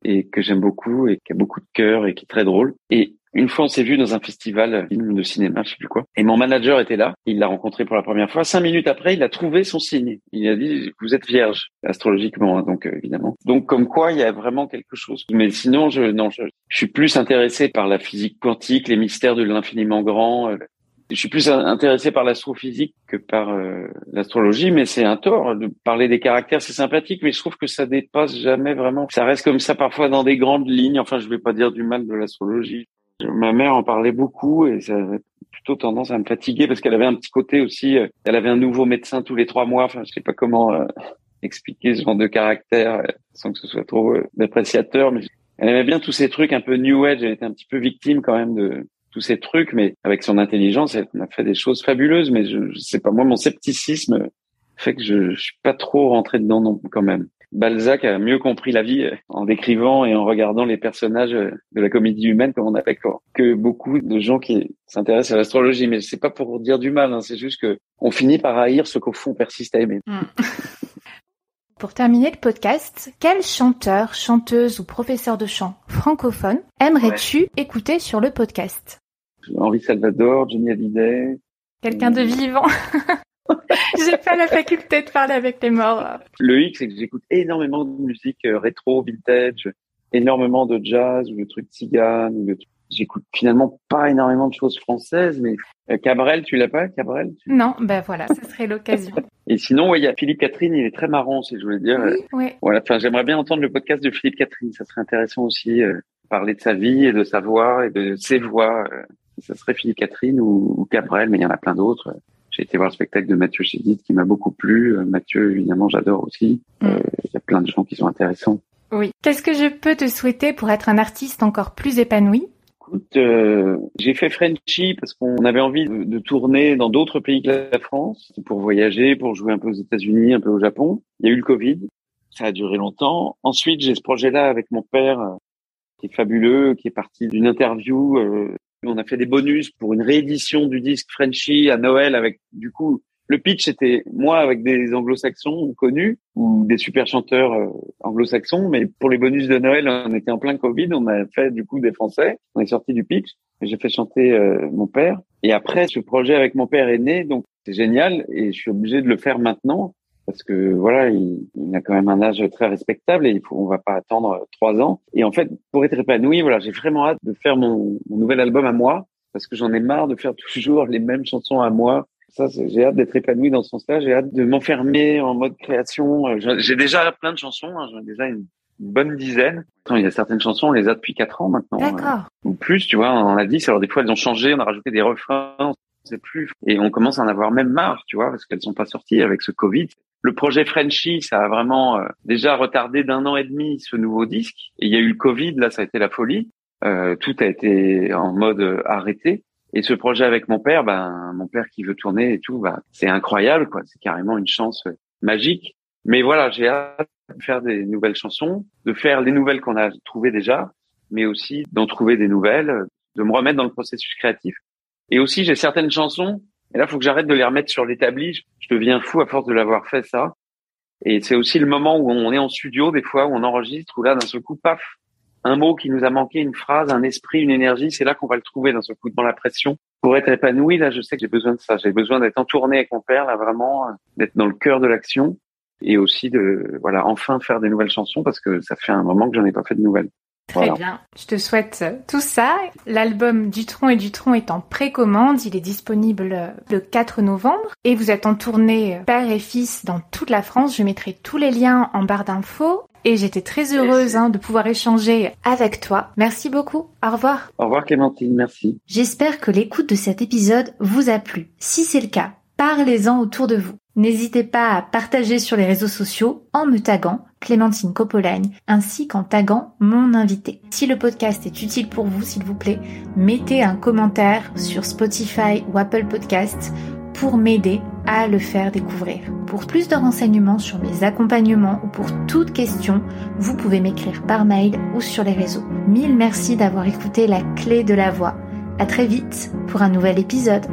Speaker 3: et que j'aime beaucoup et qui a beaucoup de cœur et qui est très drôle. Et Une fois, on s'est vu dans un festival de cinéma, je sais plus quoi. Et mon manager était là. Il l'a rencontré pour la première fois. Cinq minutes après, il a trouvé son signe. Il a dit vous êtes vierge astrologiquement, hein, donc euh, évidemment. Donc comme quoi, il y a vraiment quelque chose. Mais sinon, je non, je, je suis plus intéressé par la physique quantique, les mystères de l'infiniment grand. euh, je suis plus intéressé par l'astrophysique que par euh, l'astrologie, mais c'est un tort de parler des caractères, c'est sympathique, mais je trouve que ça dépasse jamais vraiment. Ça reste comme ça parfois dans des grandes lignes. Enfin, je vais pas dire du mal de l'astrologie. Ma mère en parlait beaucoup et ça avait plutôt tendance à me fatiguer parce qu'elle avait un petit côté aussi. euh, Elle avait un nouveau médecin tous les trois mois. Enfin, je sais pas comment euh, expliquer ce genre de caractère sans que ce soit trop euh, dépréciateur, mais elle aimait bien tous ces trucs un peu new age. Elle était un petit peu victime quand même de tous ces trucs, mais avec son intelligence, elle a fait des choses fabuleuses. Mais je, je sais pas, moi, mon scepticisme fait que je, je suis pas trop rentré dedans non quand même. Balzac a mieux compris la vie euh, en décrivant et en regardant les personnages euh, de la comédie humaine, comme on appelle, quoi, que beaucoup de gens qui s'intéressent à l'astrologie. Mais c'est pas pour dire du mal, hein, c'est juste que on finit par haïr ce qu'au fond on persiste à aimer.
Speaker 1: Pour terminer le podcast, quel chanteur, chanteuse ou professeur de chant francophone aimerais-tu écouter sur le podcast?
Speaker 3: Henri Salvador, Johnny Hallyday.
Speaker 1: Quelqu'un de vivant. J'ai pas la faculté de parler avec les morts.
Speaker 3: Le hic, c'est que j'écoute énormément de musique euh, rétro, vintage, énormément de jazz ou de trucs tziganes. ou de J'écoute finalement pas énormément de choses françaises, mais euh, Cabrel, tu l'as pas, Cabrel? Tu-
Speaker 1: Non, ben voilà, ce serait l'occasion.
Speaker 3: Et sinon, ouais, il y a Philippe Catherine, il est très marrant, si je voulais dire.
Speaker 1: Oui, oui.
Speaker 3: Voilà, enfin, j'aimerais bien entendre le podcast de Philippe Catherine. Ça serait intéressant aussi, euh, parler de sa vie et de sa voix et de ses voix. euh, ça serait Philippe Catherine ou, ou Cabrel, mais il y en a plein d'autres. J'ai été voir le spectacle de Mathieu Chédid qui m'a beaucoup plu. Euh, Mathieu, évidemment, j'adore aussi.
Speaker 1: Mm.
Speaker 3: Euh, Il y a plein de gens qui sont intéressants.
Speaker 1: Oui. Qu'est-ce que je peux te souhaiter pour être un artiste encore plus épanoui?
Speaker 3: Écoute, euh, j'ai fait Frenchy parce qu'on avait envie de, de tourner dans d'autres pays que la France pour voyager, pour jouer un peu aux États-Unis, un peu au Japon. Il y a eu le Covid, ça a duré longtemps. Ensuite, j'ai ce projet-là avec mon père euh, qui est fabuleux, qui est parti d'une interview. euh, on a fait des bonus pour une réédition du disque Frenchy à Noël avec du coup le pitch était moi avec des anglo-saxons connus ou des super chanteurs euh, anglo-saxons, mais pour les bonus de Noël, on était en plein Covid, on a fait du coup des Français, on est sorti du pitch, j'ai fait chanter euh, mon père. Et après, ce projet avec mon père est né, donc c'est génial, et je suis obligé de le faire maintenant parce que voilà, il, il a quand même un âge très respectable et il faut, on va pas attendre trois ans. Et en fait, pour être épanoui, voilà, j'ai vraiment hâte de faire mon, mon nouvel album à moi parce que j'en ai marre de faire toujours les mêmes chansons à moi. Ça, j'ai hâte d'être épanoui dans ce sens-là. J'ai hâte de m'enfermer en mode création. Euh, J'ai déjà plein de chansons. hein, J'en ai déjà une bonne dizaine. Attends, il y a certaines chansons, on les a depuis quatre ans maintenant. euh,
Speaker 1: D'accord.
Speaker 3: ou plus, tu vois, on en a dit, alors des fois elles ont changé, on a rajouté des refrains, sait plus, et on commence à en avoir même marre, tu vois, parce qu'elles sont pas sorties avec ce Covid. Le projet Frenchy, ça a vraiment euh, déjà retardé d'un an et demi ce nouveau disque, et il y a eu le Covid, là ça a été la folie, Euh, tout a été en mode euh, arrêté. Et ce projet avec mon père, ben mon père qui veut tourner et tout, bah c'est incroyable, quoi. C'est carrément une chance euh, magique. Mais voilà, j'ai hâte de faire des nouvelles chansons, de faire les nouvelles qu'on a trouvées déjà, mais aussi d'en trouver des nouvelles, de me remettre dans le processus créatif. Et aussi, j'ai certaines chansons, et là, faut que j'arrête de les remettre sur l'établi. Je- deviens fou à force de l'avoir fait, ça. Et c'est aussi le moment où on est en studio, des fois, où on enregistre, où là, d'un seul coup, paf, un mot qui nous a manqué, une phrase, un esprit, une énergie, c'est là qu'on va le trouver d'un seul coup, dans la pression. Pour être épanoui, là, je sais que j'ai besoin de ça. J'ai besoin d'être entourné avec mon père, là, vraiment, euh, d'être dans le cœur de l'action. Et aussi de, voilà, enfin faire des nouvelles chansons parce que ça fait un moment que j'en ai pas fait de nouvelles.
Speaker 1: Très
Speaker 3: Voilà.
Speaker 1: bien. Je te souhaite euh, tout ça. L'album Dutron et Dutron est en précommande. Il est disponible euh, le 4 novembre. Et vous êtes en tournée euh, père et fils dans toute la France. Je mettrai tous les liens en barre d'infos. Et j'étais très heureuse hein, de pouvoir échanger avec toi. Merci beaucoup. Au revoir.
Speaker 3: Au revoir Clémentine, merci.
Speaker 11: J'espère que l'écoute de cet épisode vous a plu. Si c'est le cas, parlez-en autour de vous. N'hésitez pas à partager sur les réseaux sociaux en me taguant Clémentine Copolagne ainsi qu'en taguant mon invité. Si le podcast est utile pour vous, s'il vous plaît, mettez un commentaire sur Spotify ou Apple Podcasts pour m'aider à le faire découvrir. Pour plus de renseignements sur mes accompagnements ou pour toute question, vous pouvez m'écrire par mail ou sur les réseaux. Mille merci d'avoir écouté la clé de la voix. À très vite pour un nouvel épisode.